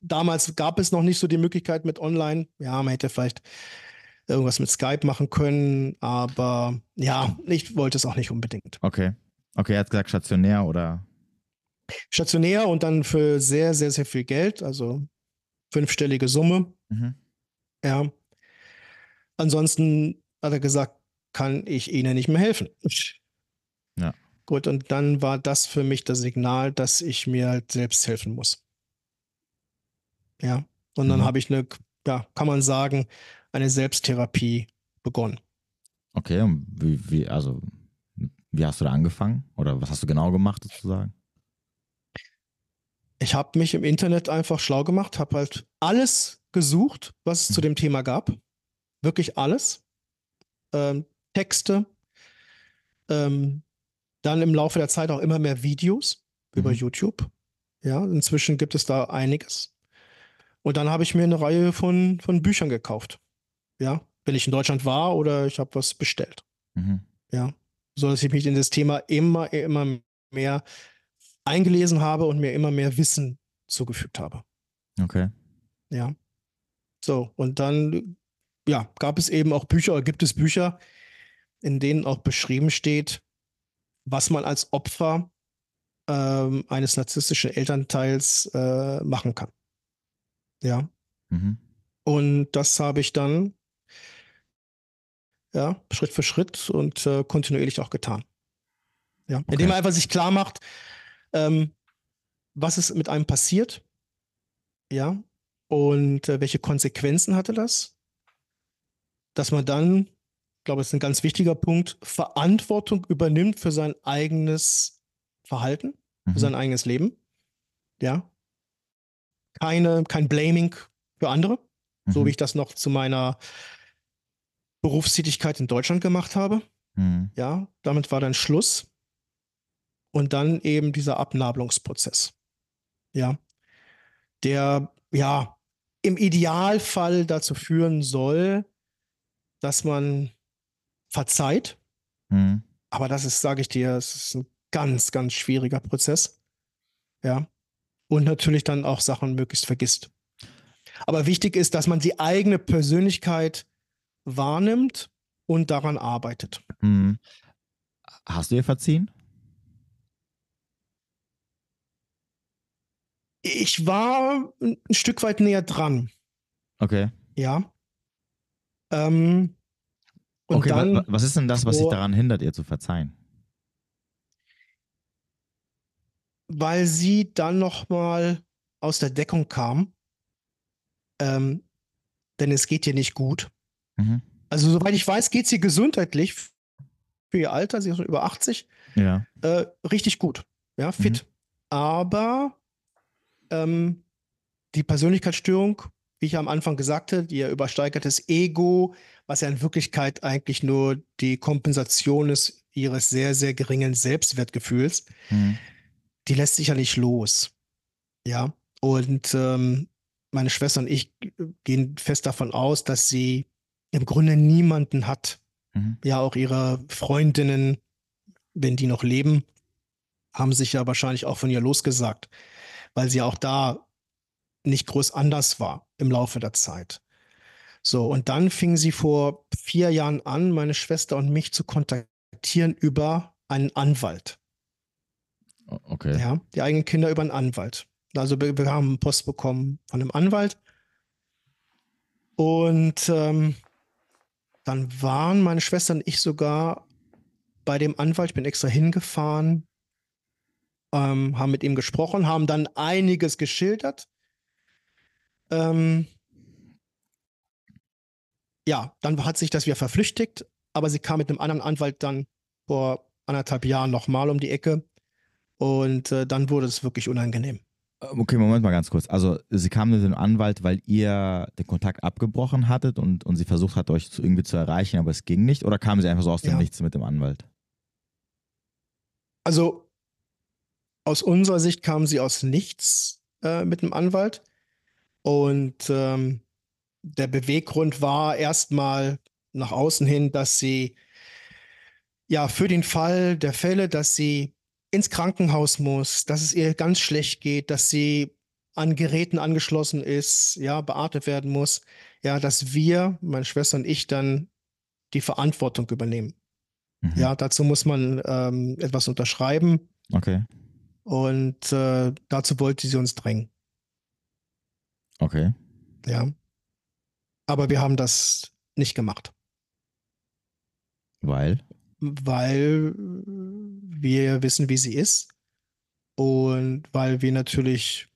damals gab es noch nicht so die Möglichkeit mit online. Ja, man hätte vielleicht irgendwas mit Skype machen können, aber ja, ich wollte es auch nicht unbedingt. Okay. Okay, er hat gesagt stationär oder Stationär und dann für sehr, sehr, sehr viel Geld, also fünfstellige Summe. mhm. Ja. Ansonsten hat er gesagt, kann ich Ihnen nicht mehr helfen. Ja. Gut, und dann war das für mich das Signal, dass ich mir halt selbst helfen muss. Ja. Und dann Mhm. habe ich eine, ja, kann man sagen, eine Selbsttherapie begonnen. Okay, und wie, wie, also wie hast du da angefangen? Oder was hast du genau gemacht sozusagen? Ich habe mich im Internet einfach schlau gemacht, habe halt alles gesucht, was es zu dem Thema gab. Wirklich alles. Ähm, Texte. Ähm, dann im Laufe der Zeit auch immer mehr Videos über Mhm. YouTube. Ja, inzwischen gibt es da einiges. Und dann habe ich mir eine Reihe von, von Büchern gekauft. Ja, wenn ich in Deutschland war oder ich habe was bestellt. Mhm. Ja, so dass ich mich in das Thema immer, immer mehr eingelesen habe und mir immer mehr Wissen zugefügt habe. Okay. Ja. So, und dann, ja, gab es eben auch Bücher, oder gibt es Bücher, in denen auch beschrieben steht, was man als Opfer ähm, eines narzisstischen Elternteils äh, machen kann. Ja. Mhm. Und das habe ich dann, ja, Schritt für Schritt und äh, kontinuierlich auch getan. Ja. Indem Okay. man einfach sich klar macht, ähm, was ist mit einem passiert, ja, und äh, welche Konsequenzen hatte das, dass man dann, ich glaube, das ist ein ganz wichtiger Punkt, Verantwortung übernimmt für sein eigenes Verhalten, für Mhm. sein eigenes Leben, ja. Keine, kein Blaming für andere, so Mhm. wie ich das noch zu meiner Berufstätigkeit in Deutschland gemacht habe. Mhm. Ja, damit war dann Schluss. Und dann eben dieser Abnabelungsprozess. Ja, der ja im Idealfall dazu führen soll, dass man verzeiht. Mhm. Aber das ist, sage ich dir, es ist ein ganz, ganz schwieriger Prozess. Ja. Und natürlich dann auch Sachen möglichst vergisst. Aber wichtig ist, dass man die eigene Persönlichkeit wahrnimmt und daran arbeitet. Mhm. Hast du ihr verziehen? Ich war ein Stück weit näher dran, Okay. ja. Ähm, und okay, dann, wa- was ist denn das, was dich daran hindert, ihr zu verzeihen? weil sie dann noch mal aus der Deckung kam, ähm, denn es geht ihr nicht gut. Mhm. Also soweit ich weiß, geht sie gesundheitlich für ihr Alter, sie ist schon über 80, Ja. äh, richtig gut, ja, fit. Aber ähm, die Persönlichkeitsstörung, wie ich am Anfang gesagt habe, ihr übersteigertes Ego, was ja in Wirklichkeit eigentlich nur die Kompensation ist ihres sehr, sehr geringen Selbstwertgefühls, Mhm. die lässt sich ja nicht los. Ja. Und ähm, meine Schwester und ich gehen fest davon aus, dass sie im Grunde niemanden hat. Mhm. Ja, auch ihre Freundinnen, wenn die noch leben, haben sich ja wahrscheinlich auch von ihr losgesagt, weil sie auch da nicht groß anders war im Laufe der Zeit. So, und dann fing sie vor vier Jahren an, meine Schwester und mich zu kontaktieren über einen Anwalt. Okay. Ja, die eigenen Kinder über einen Anwalt. Also wir, wir haben Post bekommen von einem Anwalt. Und ähm, dann waren meine Schwester und ich sogar bei dem Anwalt. Ich bin extra hingefahren, ähm, haben mit ihm gesprochen, haben dann einiges geschildert. Ähm, ja, dann hat sich das wieder verflüchtigt, aber sie kam mit einem anderen Anwalt dann vor anderthalb Jahren nochmal um die Ecke und äh, dann wurde es wirklich unangenehm. Ähm, okay, Moment mal ganz kurz. Also sie kam mit dem Anwalt, weil ihr den Kontakt abgebrochen hattet und, und sie versucht hat, euch zu, irgendwie zu erreichen, aber es ging nicht? Oder kam sie einfach so aus dem ja. Nichts mit dem Anwalt? Also aus unserer Sicht kam sie aus nichts äh, mit dem Anwalt. Und ähm, der Beweggrund war erstmal nach außen hin, dass sie ja für den Fall der Fälle, dass sie ins Krankenhaus muss, dass es ihr ganz schlecht geht, dass sie an Geräten angeschlossen ist, ja, beatmet werden muss, ja, dass wir, meine Schwester und ich, dann die Verantwortung übernehmen. Mhm. Ja, dazu muss man ähm, etwas unterschreiben. Okay. Und äh, dazu wollte sie uns drängen. Okay. Ja. Aber wir haben das nicht gemacht. Weil? Weil wir wissen, wie sie ist. Und weil wir natürlich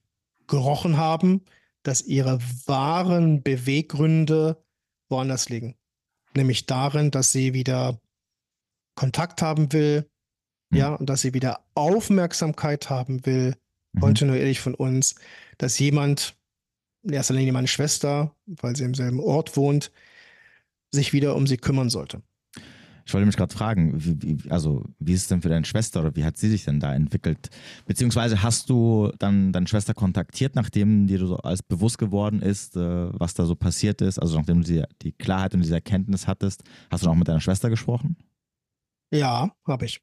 gerochen haben, dass ihre wahren Beweggründe woanders liegen. Nämlich darin, dass sie wieder Kontakt haben will, mhm. ja, und dass sie wieder Aufmerksamkeit haben will, mhm. kontinuierlich von uns, dass jemand, in erster Linie meine Schwester, weil sie im selben Ort wohnt, sich wieder um sie kümmern sollte. Ich wollte mich gerade fragen, wie, also wie ist es denn für deine Schwester oder wie hat sie sich denn da entwickelt? Beziehungsweise hast du dann deine Schwester kontaktiert, nachdem dir so als bewusst geworden ist, äh, was da so passiert ist? Also nachdem du die, die Klarheit und diese Erkenntnis hattest, hast du auch mit deiner Schwester gesprochen? Ja, habe ich.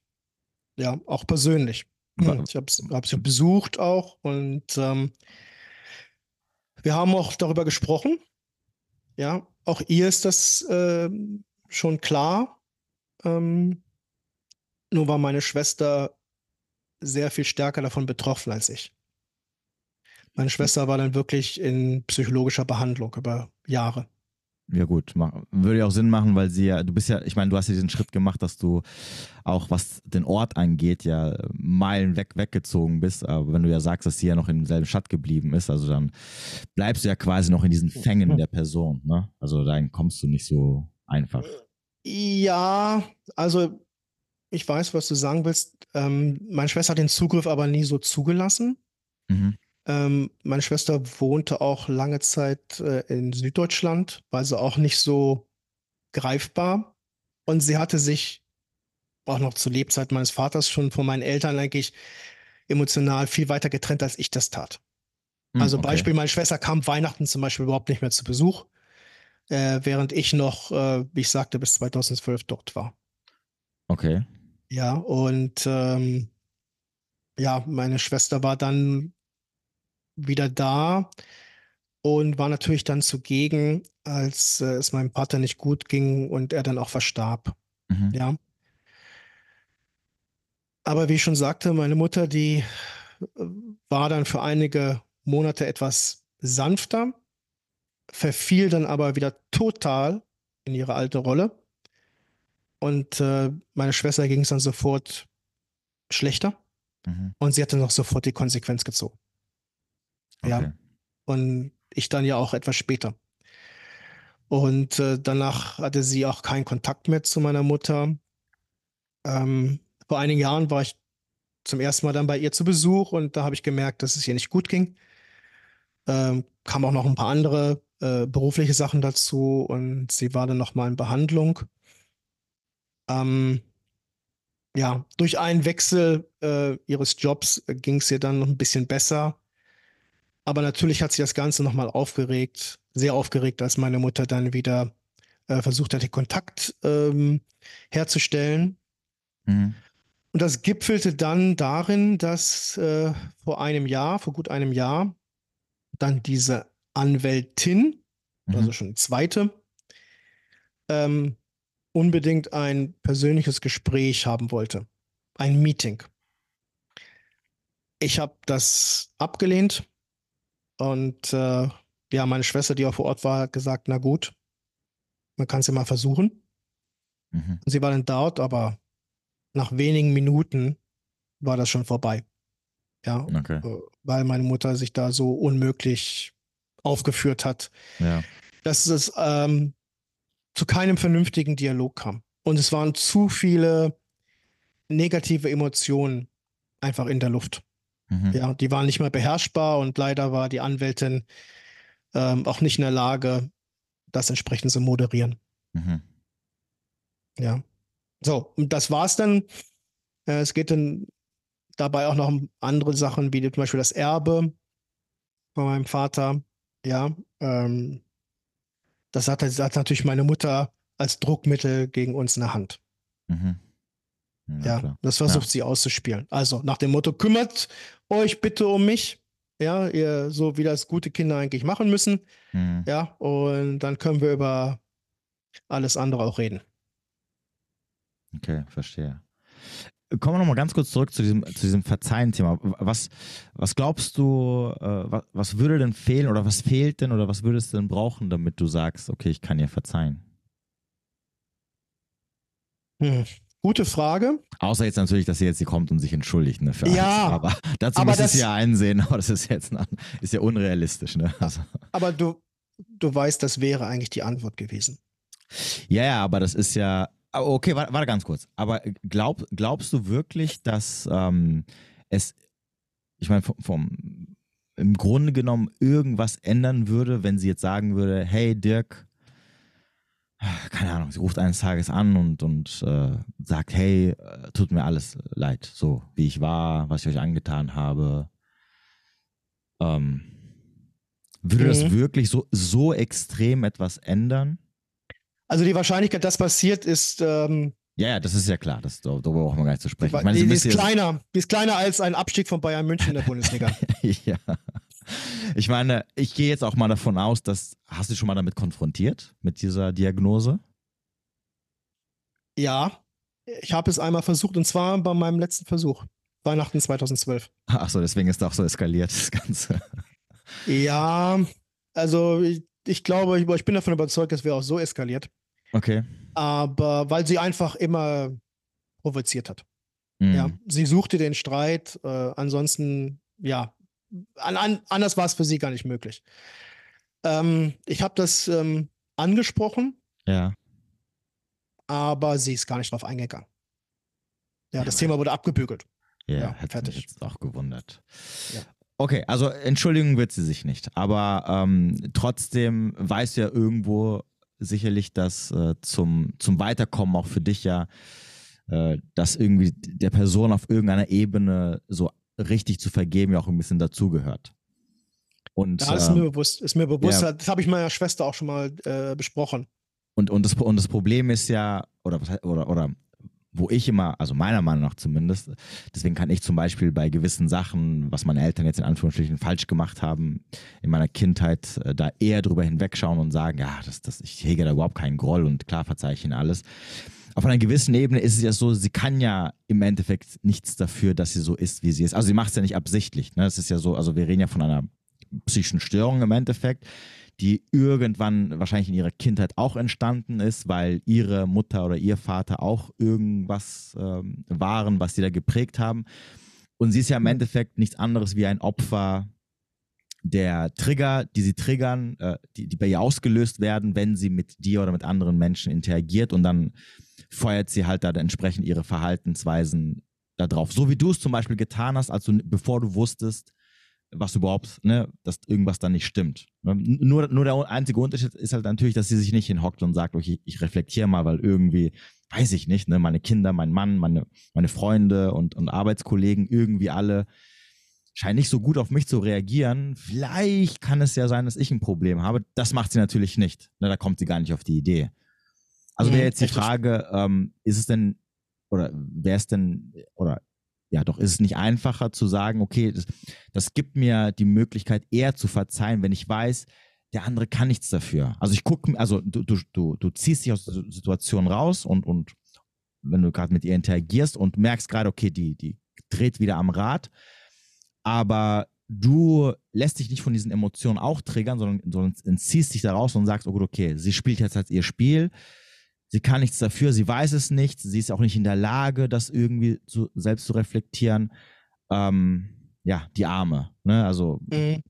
Ja, auch persönlich. War, ich habe hab sie besucht auch und ähm, wir haben auch darüber gesprochen. Ja, auch ihr ist das äh, schon klar, ähm, nur war meine Schwester sehr viel stärker davon betroffen als ich. Meine Schwester war dann wirklich in psychologischer Behandlung über Jahre. Ja gut, würde ja auch Sinn machen, weil sie ja, du bist ja, ich meine, du hast ja diesen Schritt gemacht, dass du auch was den Ort angeht, ja Meilen weg weggezogen bist. Aber wenn du ja sagst, dass sie ja noch in demselben Stadt geblieben ist, also dann bleibst du ja quasi noch in diesen Fängen der Person. Ne? Also dann kommst du nicht so einfach. Ja, also ich weiß, was du sagen willst. Ähm, meine Schwester hat den Zugriff aber nie so zugelassen. Mhm. Ähm, meine Schwester wohnte auch lange Zeit äh, in Süddeutschland, war also auch nicht so greifbar. Und sie hatte sich auch noch zur Lebzeit meines Vaters schon von meinen Eltern eigentlich emotional viel weiter getrennt, als ich das tat. Mhm, also okay. Beispiel, meine Schwester kam Weihnachten zum Beispiel überhaupt nicht mehr zu Besuch äh, während ich noch, äh, wie ich sagte, bis 2012 dort war. Okay. Ja, und ähm, ja, meine Schwester war dann wieder da und war natürlich dann zugegen, als äh, es meinem Vater nicht gut ging und er dann auch verstarb. Mhm. Ja. Aber wie ich schon sagte, meine Mutter, die äh, war dann für einige Monate etwas sanfter verfiel dann aber wieder total in ihre alte Rolle. Und äh, meine Schwester ging es dann sofort schlechter. Mhm. Und sie hat dann auch sofort die Konsequenz gezogen. Okay. Ja. Und ich dann ja auch etwas später. Und äh, danach hatte sie auch keinen Kontakt mehr zu meiner Mutter. Ähm, vor einigen Jahren war ich zum ersten Mal dann bei ihr zu Besuch und da habe ich gemerkt, dass es ihr nicht gut ging. Ähm, kam auch noch ein paar andere äh, berufliche Sachen dazu und sie war dann nochmal in Behandlung. Ähm, ja, durch einen Wechsel äh, ihres Jobs äh, ging es ihr dann noch ein bisschen besser. Aber natürlich hat sie das Ganze nochmal aufgeregt, sehr aufgeregt, als meine Mutter dann wieder äh, versucht hat, den Kontakt ähm, herzustellen. Mhm. Und das gipfelte dann darin, dass äh, vor einem Jahr, vor gut einem Jahr, dann diese Anwältin mhm. also schon die zweite, ähm, unbedingt ein persönliches Gespräch haben wollte. Ein Meeting. Ich habe das abgelehnt und äh, ja, meine Schwester, die auch vor Ort war, hat gesagt, na gut, man kann es ja mal versuchen. Mhm. Sie war dann dort, aber nach wenigen Minuten war das schon vorbei. Ja, okay. Äh, weil meine Mutter sich da so unmöglich aufgeführt hat, ja. dass es ähm, zu keinem vernünftigen Dialog kam. Und es waren zu viele negative Emotionen einfach in der Luft. Mhm. Ja, die waren nicht mehr beherrschbar und leider war die Anwältin ähm, auch nicht in der Lage, das entsprechend zu moderieren. Mhm. Ja. So, und das war's dann. Äh, es geht dann dabei auch noch um andere Sachen, wie zum Beispiel das Erbe von meinem Vater. Ja, ähm, das hat, das hat natürlich meine Mutter als Druckmittel gegen uns in der Hand. Mhm. Ja, ja das versucht ja. sie auszuspielen. Also nach dem Motto, kümmert euch bitte um mich. Ja, ihr, so wie das gute Kinder eigentlich machen müssen. Mhm. Ja, und dann können wir über alles andere auch reden. Okay, verstehe. Kommen wir nochmal ganz kurz zurück zu diesem, zu diesem Verzeihen-Thema. Was, was glaubst du, äh, was, was würde denn fehlen oder was fehlt denn oder was würdest du denn brauchen, damit du sagst, okay, ich kann ihr verzeihen? Hm. Gute Frage. Außer jetzt natürlich, dass sie jetzt hier kommt und sich entschuldigt, ne? Für ja. Alles. Aber dazu aber muss sie ja einsehen, aber das ist jetzt ist ja unrealistisch, ne? Also. Aber du, du weißt, das wäre eigentlich die Antwort gewesen. Ja, ja, aber das ist ja, Ah, okay, warte, warte ganz kurz. Aber glaub, glaubst du wirklich, dass ähm, es, ich meine, vom, vom, im Grunde genommen irgendwas ändern würde, wenn sie jetzt sagen würde, hey Dirk, keine Ahnung, sie ruft eines Tages an und, und äh, sagt, hey, äh, tut mir alles leid, so wie ich war, was ich euch angetan habe. Ähm, würde mhm. das wirklich so, so extrem etwas ändern? Also die Wahrscheinlichkeit, dass passiert, ist. Ähm, ja, ja, das ist ja klar. Das, darüber brauchen wir gar nicht zu sprechen. Ich meine, die, die ist kleiner. Die ist kleiner als ein Abstieg von Bayern München in der Bundesliga. ja. Ich meine, ich gehe jetzt auch mal davon aus, dass. Hast du dich schon mal damit konfrontiert, mit dieser Diagnose? Ja, ich habe es einmal versucht und zwar bei meinem letzten Versuch. Weihnachten 2012. Achso, deswegen ist es auch so eskaliert, das Ganze. Ja, also ich, ich glaube, ich, ich bin davon überzeugt, es wäre auch so eskaliert. Okay. Aber weil sie einfach immer provoziert hat. Mhm. Ja, sie suchte den Streit. Äh, ansonsten, ja, an, an, anders war es für sie gar nicht möglich. Ähm, ich habe das ähm, angesprochen. Ja. Aber sie ist gar nicht drauf eingegangen. Ja, ja das Thema wurde abgebügelt. Ja, ja hätte fertig. mich jetzt auch gewundert. Ja. Okay, also Entschuldigung wird sie sich nicht, aber ähm, trotzdem weiß ja irgendwo sicherlich, dass äh, zum, zum Weiterkommen auch für dich ja, äh, dass irgendwie der Person auf irgendeiner Ebene so richtig zu vergeben ja auch ein bisschen dazugehört. Und, ja, ist mir ähm, bewusst, ist mir bewusst, ja. das habe ich meiner Schwester auch schon mal äh, besprochen. Und, und, das, und das Problem ist ja, oder, oder, oder wo ich immer, also meiner Meinung nach zumindest, deswegen kann ich zum Beispiel bei gewissen Sachen, was meine Eltern jetzt in Anführungsstrichen falsch gemacht haben, in meiner Kindheit äh, da eher drüber hinwegschauen und sagen, ja, das, das, ich hege da überhaupt keinen Groll und klar verzeihe ich ihnen alles. Auf einer gewissen Ebene ist es ja so, sie kann ja im Endeffekt nichts dafür, dass sie so ist, wie sie ist. Also sie macht es ja nicht absichtlich. Ne? Das ist ja so, also wir reden ja von einer psychischen Störung im Endeffekt die irgendwann wahrscheinlich in ihrer Kindheit auch entstanden ist, weil ihre Mutter oder ihr Vater auch irgendwas ähm, waren, was sie da geprägt haben. Und sie ist ja im. Endeffekt nichts anderes wie ein Opfer der Trigger, die sie triggern, äh, die, die bei ihr ausgelöst werden, wenn sie mit dir oder mit anderen Menschen interagiert und dann feuert sie halt da entsprechend ihre Verhaltensweisen da drauf. So wie du es zum Beispiel getan hast, also bevor du wusstest, was überhaupt, ne, dass irgendwas da nicht stimmt. Ne, nur, nur der einzige Unterschied ist halt natürlich, dass sie sich nicht hinhockt und sagt, okay, ich reflektiere mal, weil irgendwie, weiß ich nicht, ne, meine Kinder, mein Mann, meine, meine Freunde und, und Arbeitskollegen, irgendwie alle scheinen nicht so gut auf mich zu reagieren. Vielleicht kann es ja sein, dass ich ein Problem habe. Das macht sie natürlich nicht. Ne, da kommt sie gar nicht auf die Idee. Also wäre jetzt die Frage, ähm, ist es denn, oder wäre es denn, oder ja, doch ist es nicht einfacher zu sagen, okay, das, das gibt mir die Möglichkeit, eher zu verzeihen, wenn ich weiß, der andere kann nichts dafür. Also ich gucke, also du, du, du, du ziehst dich aus der Situation raus und, und wenn du gerade mit ihr interagierst und merkst gerade, okay, die, die dreht wieder am Rad, aber du lässt dich nicht von diesen Emotionen auch triggern, sondern, sondern entziehst dich da raus und sagst, oh gut, okay, sie spielt jetzt halt ihr Spiel, sie kann nichts dafür, sie weiß es nicht, sie ist auch nicht in der Lage, das irgendwie zu, selbst zu reflektieren. Ähm, ja, die Arme. Ne? Also mhm.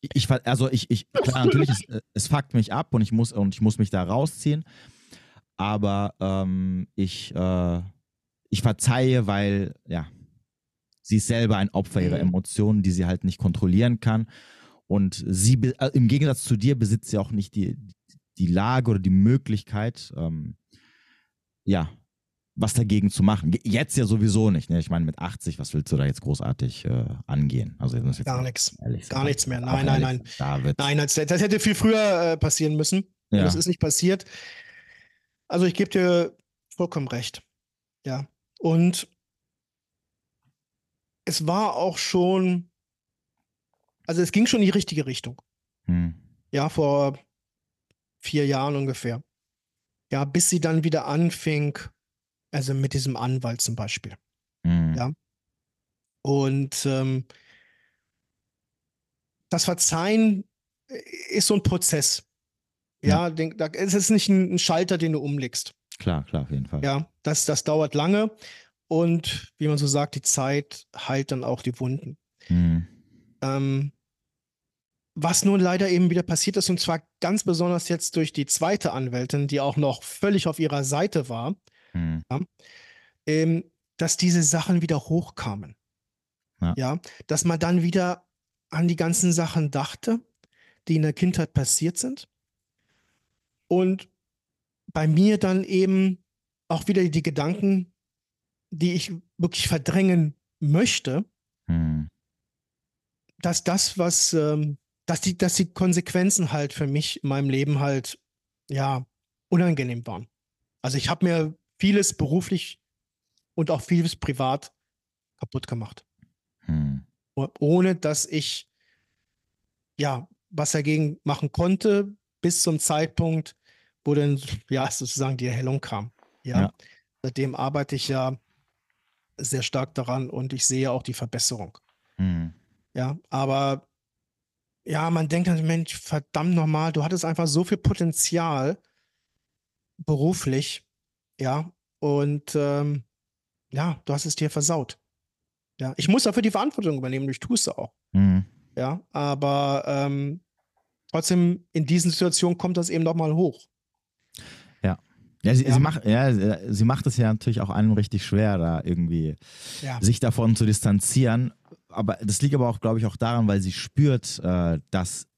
ich, also ich, ich, klar, natürlich, es, äh, es fuckt mich ab und ich muss und ich muss mich da rausziehen. Aber ähm, ich, äh, ich verzeihe, weil, ja, sie ist selber ein Opfer ihrer mhm. Emotionen, die sie halt nicht kontrollieren kann. Und sie, äh, im Gegensatz zu dir, besitzt sie auch nicht die, die Lage oder die Möglichkeit, ähm, ja, was dagegen zu machen. Jetzt ja sowieso nicht. Ne? Ich meine, mit 80, was willst du da jetzt großartig äh, angehen? Also jetzt gar nichts. Gar nichts mehr. Nein, nein, nein. David. Nein, das, das hätte viel früher äh, passieren müssen. Ja. Das ist nicht passiert. Also ich gebe dir vollkommen recht. Ja. Und es war auch schon, also es ging schon in die richtige Richtung. Hm. Ja, vor vier Jahren ungefähr. Ja, bis sie dann wieder anfing, also mit diesem Anwalt zum Beispiel. Mhm. Ja. Und ähm, das Verzeihen ist so ein Prozess. Ja, ja. Den, da, es ist nicht ein, ein, Schalter, den du umlegst. Klar, klar, auf jeden Fall. Ja, das, das dauert lange. Und wie man so sagt, die Zeit heilt dann auch die Wunden. Mhm. Ähm, was nun leider eben wieder passiert ist, und zwar ganz besonders jetzt durch die zweite Anwältin, die auch noch völlig auf ihrer Seite war, Mhm. Ja, ähm, dass diese Sachen wieder hochkamen. Ja. ja, dass man dann wieder an die ganzen Sachen dachte, die in der Kindheit passiert sind. Und bei mir dann eben auch wieder die Gedanken, die ich wirklich verdrängen möchte, mhm. dass das, was, ähm, dass die, dass die Konsequenzen halt für mich in meinem Leben halt, ja, unangenehm waren. Also ich habe mir vieles beruflich und auch vieles privat kaputt gemacht. Hm. Ohne dass ich ja was dagegen machen konnte, bis zum Zeitpunkt, wo dann ja sozusagen die Erhellung kam. Ja. ja. Seitdem arbeite ich ja sehr stark daran und ich sehe auch die Verbesserung. Hm. Ja, aber ja, man denkt dann, Mensch, verdammt nochmal, du hattest einfach so viel Potenzial beruflich ja, und ähm, ja, du hast es dir versaut. Ja, ich muss dafür die Verantwortung übernehmen, ich tue es auch. Mhm. Ja, aber ähm, trotzdem in diesen Situationen kommt das eben nochmal hoch. Ja. Sie, ja. Sie, macht, ja, sie macht es ja natürlich auch einem richtig schwer, da irgendwie ja. sich davon zu distanzieren. Aber das liegt aber auch, glaube ich, auch daran, weil sie spürt, äh, dass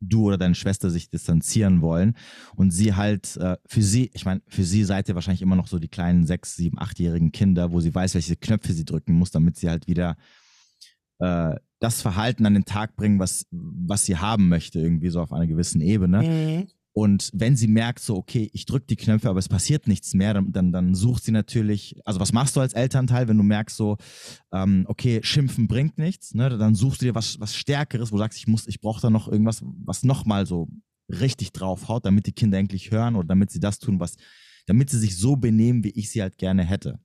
du oder deine Schwester sich distanzieren wollen und sie halt äh, für sie, ich meine, für sie seid ihr wahrscheinlich immer noch so die kleinen sechs, sieben, achtjährigen Kinder, wo sie weiß, welche Knöpfe sie drücken muss, damit sie halt wieder äh, das Verhalten an den Tag bringen, was, was sie haben möchte, irgendwie so auf einer gewissen Ebene. Mhm. Und wenn sie merkt, so, okay, ich drücke die Knöpfe, aber es passiert nichts mehr, dann, dann, dann, sucht sie natürlich, also was machst du als Elternteil, wenn du merkst, so, ähm, okay, Schimpfen bringt nichts, ne? Dann suchst du dir was, was Stärkeres, wo du sagst, ich muss, ich brauche da noch irgendwas, was nochmal so richtig draufhaut, damit die Kinder endlich hören oder damit sie das tun, was, damit sie sich so benehmen, wie ich sie halt gerne hätte.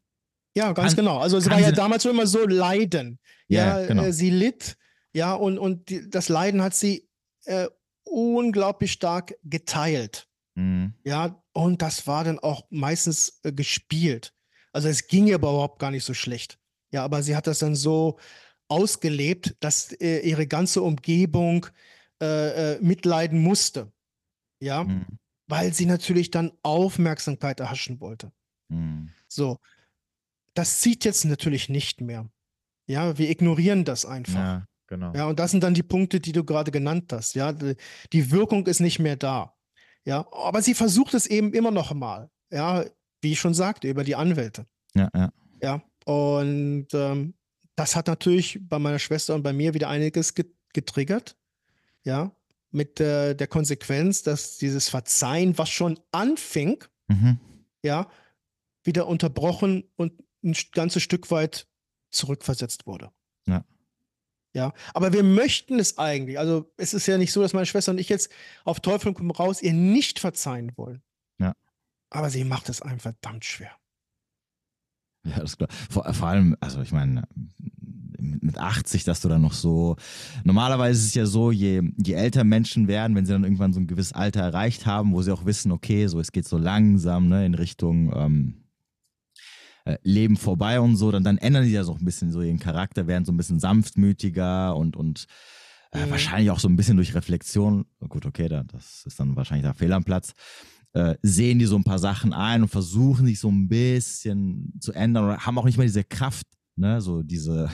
Ja, ganz kann, genau. Also es war ja damals schon immer so Leiden. Ja, ja genau. äh, sie litt, ja, und, und die, das Leiden hat sie äh, unglaublich stark geteilt. Mhm. Ja, und das war dann auch meistens äh, gespielt. Also es ging ihr überhaupt gar nicht so schlecht. Ja, aber sie hat das dann so ausgelebt, dass äh, ihre ganze Umgebung äh, äh mitleiden musste. Ja, mhm. weil sie natürlich dann Aufmerksamkeit erhaschen wollte. Mhm. So, das zieht jetzt natürlich nicht mehr. Ja, wir ignorieren das einfach. Ja. Genau. Ja, und das sind dann die Punkte, die du gerade genannt hast. Ja, die Wirkung ist nicht mehr da. Ja, aber sie versucht es eben immer noch mal. Ja, wie ich schon sagte, über die Anwälte. Ja, ja. Ja, und ähm, das hat natürlich bei meiner Schwester und bei mir wieder einiges getriggert. Ja, mit äh, der Konsequenz, dass dieses Verzeihen, was schon anfing, mhm. ja, wieder unterbrochen und ein ganzes Stück weit zurückversetzt wurde. Ja. Ja, aber wir möchten es eigentlich. Also es ist ja nicht so, dass meine Schwester und ich jetzt auf Teufel komm raus ihr nicht verzeihen wollen. Ja. Aber sie macht es einem verdammt schwer. Ja, das ist klar. Vor, vor allem, also ich meine, mit 80, dass du dann noch so. Normalerweise ist es ja so, je, je älter Menschen werden, wenn sie dann irgendwann so ein gewisses Alter erreicht haben, wo sie auch wissen, okay, so es geht so langsam ne, in Richtung ähm, äh, Leben vorbei und so, dann, dann ändern sie ja so ein bisschen so ihren Charakter, werden so ein bisschen sanftmütiger und, und äh, mhm. wahrscheinlich auch so ein bisschen durch Reflexion. Gut, okay, da, das ist dann wahrscheinlich der Fehler am Platz äh, sehen die so ein paar Sachen ein und versuchen sich so ein bisschen zu ändern oder haben auch nicht mehr diese Kraft, ne, so diese,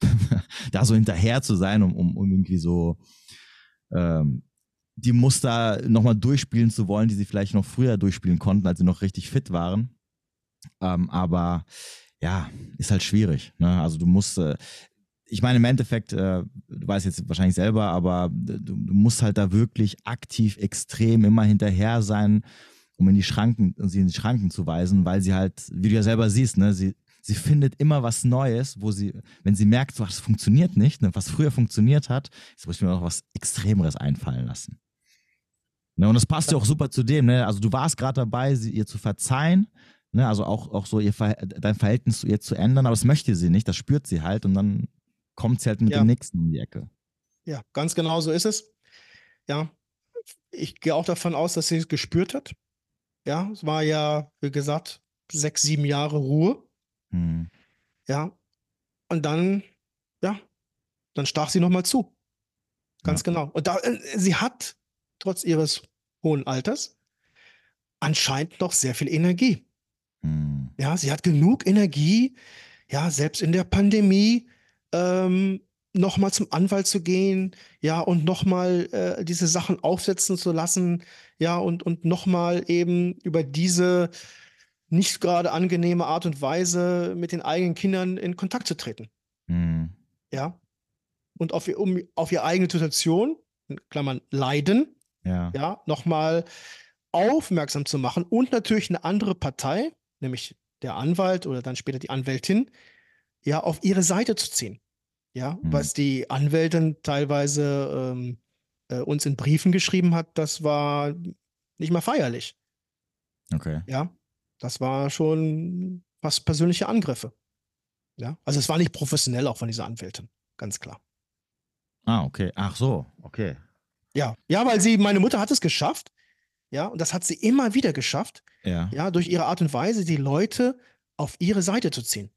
da so hinterher zu sein, um, um, um irgendwie so ähm, die Muster nochmal durchspielen zu wollen, die sie vielleicht noch früher durchspielen konnten, als sie noch richtig fit waren. Ähm, aber ja, ist halt schwierig. Ne? Also du musst, äh, ich meine, im Endeffekt, äh, du weißt jetzt wahrscheinlich selber, aber du, du, musst halt da wirklich aktiv extrem immer hinterher sein, um in die Schranken, sie in die Schranken zu weisen, weil sie halt, wie du ja selber siehst, ne, sie, sie findet immer was Neues, wo sie, wenn sie merkt, so, das funktioniert nicht, ne, was früher funktioniert hat, jetzt muss ich mir noch was Extremeres einfallen lassen. Ne, und das passt ja auch super zu dem, ne? Also du warst gerade dabei, sie ihr zu verzeihen, ne? Also auch, auch so ihr dein Verhältnis zu ihr zu ändern, aber das möchte sie nicht, das spürt sie halt und dann kommt sie halt mit ja. dem nächsten in die Ecke. Ja, ganz genau so ist es. Ja, ich gehe auch davon aus, dass sie es gespürt hat. Ja, es war ja, wie gesagt, sechs, sieben Jahre Ruhe. Hm. Ja, und dann, ja, dann stach sie nochmal zu. Ganz ja. genau. Und da, äh, sie hat, trotz ihres hohen Alters, anscheinend noch sehr viel Energie. Hm. Ja, sie hat genug Energie, ja, selbst in der Pandemie ähm, nochmal zum Anwalt zu gehen, ja, und nochmal äh, diese Sachen aufsetzen zu lassen, ja, und, und nochmal eben über diese nicht gerade angenehme Art und Weise mit den eigenen Kindern in Kontakt zu treten. Mhm. Ja. Und auf, um, auf ihre eigene Situation, in Klammern Leiden, ja, ja nochmal aufmerksam zu machen und natürlich eine andere Partei, nämlich der Anwalt oder dann später die Anwältin, ja, auf ihre Seite zu ziehen. Ja, mhm. was die Anwältin teilweise ähm, äh, uns in Briefen geschrieben hat, das war nicht mal feierlich. Okay. Ja, das war schon fast persönliche Angriffe. Ja, also es war nicht professionell auch von dieser Anwältin, ganz klar. Ah, okay. Ach so, okay. Ja, ja, weil sie, meine Mutter hat es geschafft. Ja, und das hat sie immer wieder geschafft. Ja. Ja, durch ihre Art und Weise, die Leute auf ihre Seite zu ziehen.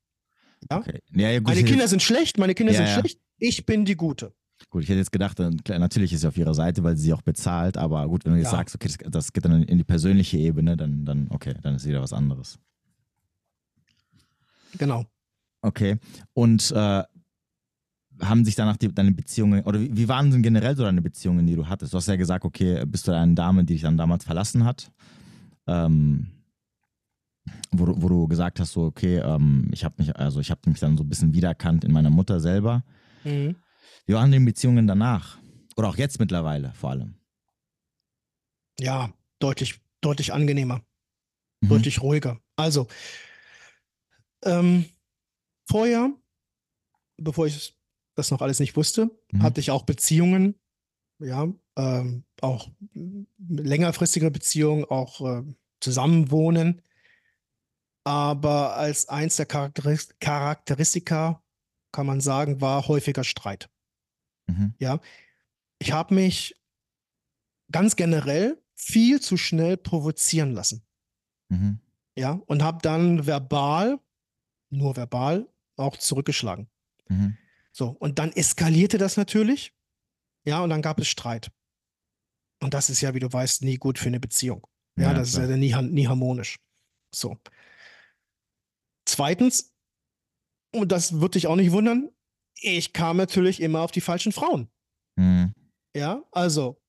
Ja? Okay. Ja, gut, meine Kinder sind schlecht, meine Kinder sind schlecht, ich bin die Gute. Gut, ich hätte jetzt gedacht, natürlich ist sie auf ihrer Seite, weil sie sie auch bezahlt, aber gut, wenn du jetzt sagst, okay, das, das, geht dann in die persönliche Ebene, dann, dann okay, dann ist wieder was anderes. Genau. Okay. Und äh, haben sich danach die, deine Beziehungen, oder wie, wie, waren denn generell so deine Beziehungen, die du hattest? Du hast ja gesagt, okay, bist du eine Dame, die dich dann damals verlassen hat? Ähm, wo, wo du gesagt hast, so, okay, ähm, ich habe mich, also ich habe mich dann so ein bisschen wiedererkannt in meiner Mutter selber. Mhm. Wie waren die Beziehungen danach? Oder auch jetzt mittlerweile vor allem? Ja, deutlich, deutlich angenehmer. Mhm. Deutlich ruhiger. Also, ähm, vorher, bevor ich das noch alles nicht wusste, mhm. hatte ich auch Beziehungen, ja, ähm, auch längerfristige Beziehungen, auch äh, Zusammenwohnen aber als eins der Charakteristika kann man sagen, war häufiger Streit. Mhm. Ja, ich habe mich ganz generell viel zu schnell provozieren lassen. Mhm. Ja, und habe dann verbal, nur verbal, auch zurückgeschlagen. Mhm. So, und dann eskalierte das natürlich. Ja, und dann gab es Streit. Und das ist ja, wie du weißt, nie gut für eine Beziehung. Ja, ja das klar. ist ja nie, nie harmonisch. So. Zweitens, und das würde dich auch nicht wundern, ich kam natürlich immer auf die falschen Frauen. Mhm. Ja, also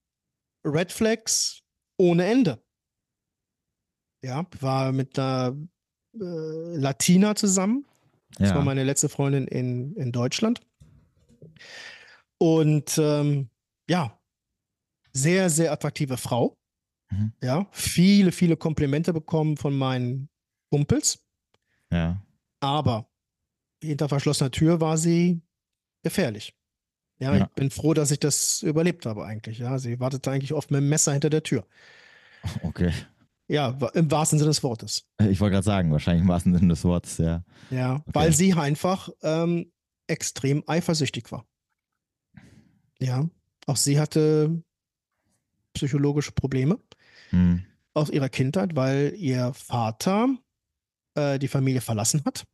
Red Flags ohne Ende. Ja, war mit einer äh, Latina zusammen. Das ja. war meine letzte Freundin in, in Deutschland. Und ähm, ja, sehr, sehr attraktive Frau. Mhm. Ja, viele, viele Komplimente bekommen von meinen Kumpels. Ja. Aber hinter verschlossener Tür war sie gefährlich. Ja, ja, ich bin froh, dass ich das überlebt habe eigentlich. Ja, sie wartete eigentlich oft mit dem Messer hinter der Tür. Okay. Ja, im wahrsten Sinne des Wortes. Ich wollte gerade sagen, wahrscheinlich im wahrsten Sinne des Wortes, ja. Ja, okay. weil sie einfach ähm, extrem eifersüchtig war. Ja, auch sie hatte psychologische Probleme hm. aus ihrer Kindheit, weil ihr Vater äh, die Familie verlassen hat.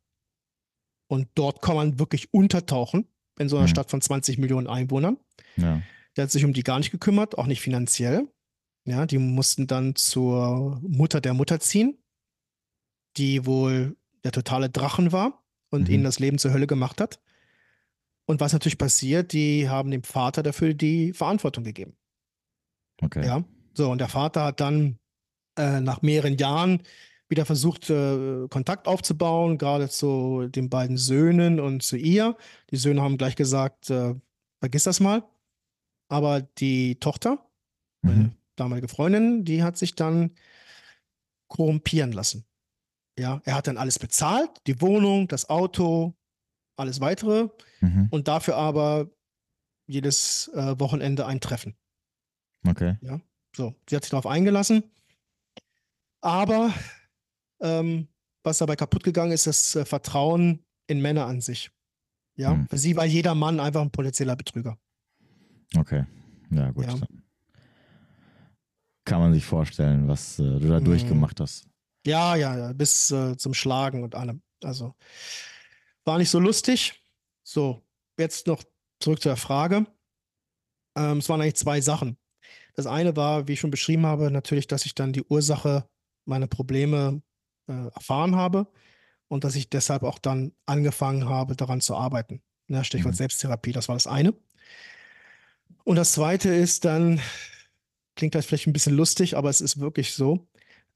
Und dort kann man wirklich untertauchen in so einer hm. Stadt von 20 Millionen Einwohnern. Ja. Der hat sich um die gar nicht gekümmert, auch nicht finanziell. Ja, die mussten dann zur Mutter der Mutter ziehen, die wohl der totale Drachen war und mhm. ihnen das Leben zur Hölle gemacht hat. Und was natürlich passiert, die haben dem Vater dafür die Verantwortung gegeben. Okay. Ja, so, und der Vater hat dann äh, nach mehreren Jahren wieder versucht, äh, Kontakt aufzubauen, gerade zu den beiden Söhnen und zu ihr. Die Söhne haben gleich gesagt, äh, vergiss das mal. Aber die Tochter, mhm. meine damalige Freundin, die hat sich dann korrumpieren lassen. Ja, er hat dann alles bezahlt, die Wohnung, das Auto, alles weitere mhm. und dafür aber jedes äh, Wochenende ein Treffen. Okay. Ja, so, sie hat sich darauf eingelassen. Aber ähm, was dabei kaputt gegangen ist, das äh, Vertrauen in Männer an sich. Ja, mhm. für sie war jeder Mann einfach ein potenzieller Betrüger. Okay, ja gut. Ja. Kann man sich vorstellen, was äh, du da mhm. durchgemacht hast. Ja, ja, ja, bis äh, zum Schlagen und allem. Also war nicht so lustig. So, jetzt noch zurück zur Frage. Ähm, es waren eigentlich zwei Sachen. Das eine war, wie ich schon beschrieben habe, natürlich, dass ich dann die Ursache meiner Probleme äh, erfahren habe und dass ich deshalb auch dann angefangen habe, daran zu arbeiten. Ja, Stichwort mhm. Selbsttherapie, das war das eine. Und das zweite ist dann, klingt halt vielleicht ein bisschen lustig, aber es ist wirklich so,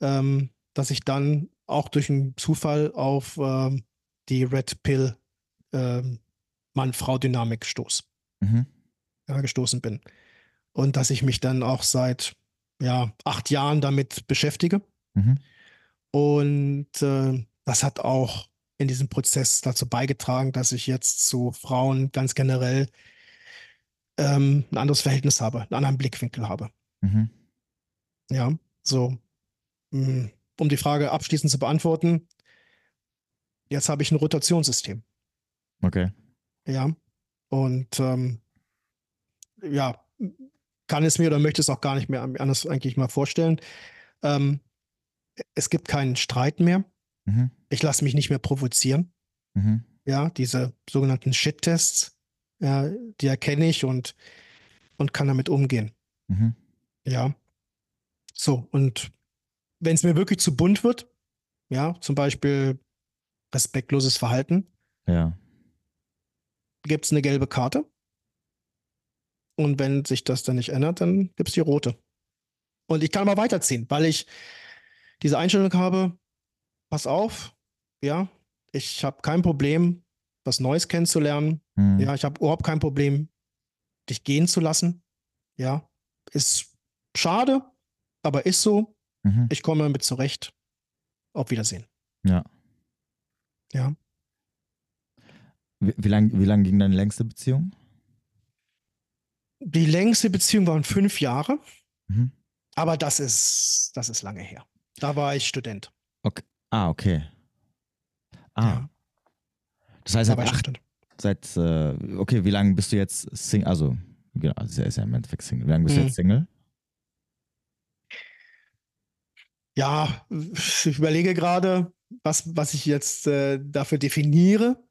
ähm, dass ich dann auch durch einen Zufall auf ähm, die Red Pill ähm, Mann-Frau-Dynamik stoß. Mhm. Ja, gestoßen bin. Und dass ich mich dann auch seit ja, acht Jahren damit beschäftige. Mhm. Und äh, das hat auch in diesem Prozess dazu beigetragen, dass ich jetzt zu Frauen ganz generell ähm, ein anderes Verhältnis habe, einen anderen Blickwinkel habe. Mhm. Ja, so. Hm, um die Frage abschließend zu beantworten, jetzt habe ich ein Rotationssystem. Okay. Ja. Und ähm, ja, kann es mir oder möchte es auch gar nicht mehr anders eigentlich mal vorstellen. Ähm, es gibt keinen Streit mehr. Mhm. Ich lasse mich nicht mehr provozieren. Mhm. Ja, diese sogenannten Shit-Tests, ja, die erkenne ich und, und kann damit umgehen. Mhm. Ja. So, und wenn es mir wirklich zu bunt wird, ja, zum Beispiel respektloses Verhalten, ja. Gibt es eine gelbe Karte. Und wenn sich das dann nicht ändert, dann gibt es die rote. Und ich kann aber weiterziehen, weil ich diese Einstellung habe, pass auf, ja, ich habe kein Problem, was Neues kennenzulernen. Mhm. Ja, ich habe überhaupt kein Problem, dich gehen zu lassen. Ja, ist schade, aber ist so. Mhm. Ich komme damit zurecht. Auf Wiedersehen. Ja. Ja. Wie, wie lange wie lang ging deine längste Beziehung? Die längste Beziehung waren fünf Jahre. Mhm. Aber das ist, das ist lange her. Da war ich Student. Okay. Ah, okay. Ah. Ja. Das heißt, seit, acht, seit äh, okay, wie lange bist du jetzt Single? Also, genau, also er ist ja im Endeffekt Single. Wie lange bist mhm. du jetzt Single? Ja, ich überlege gerade, was, was ich jetzt äh, dafür definiere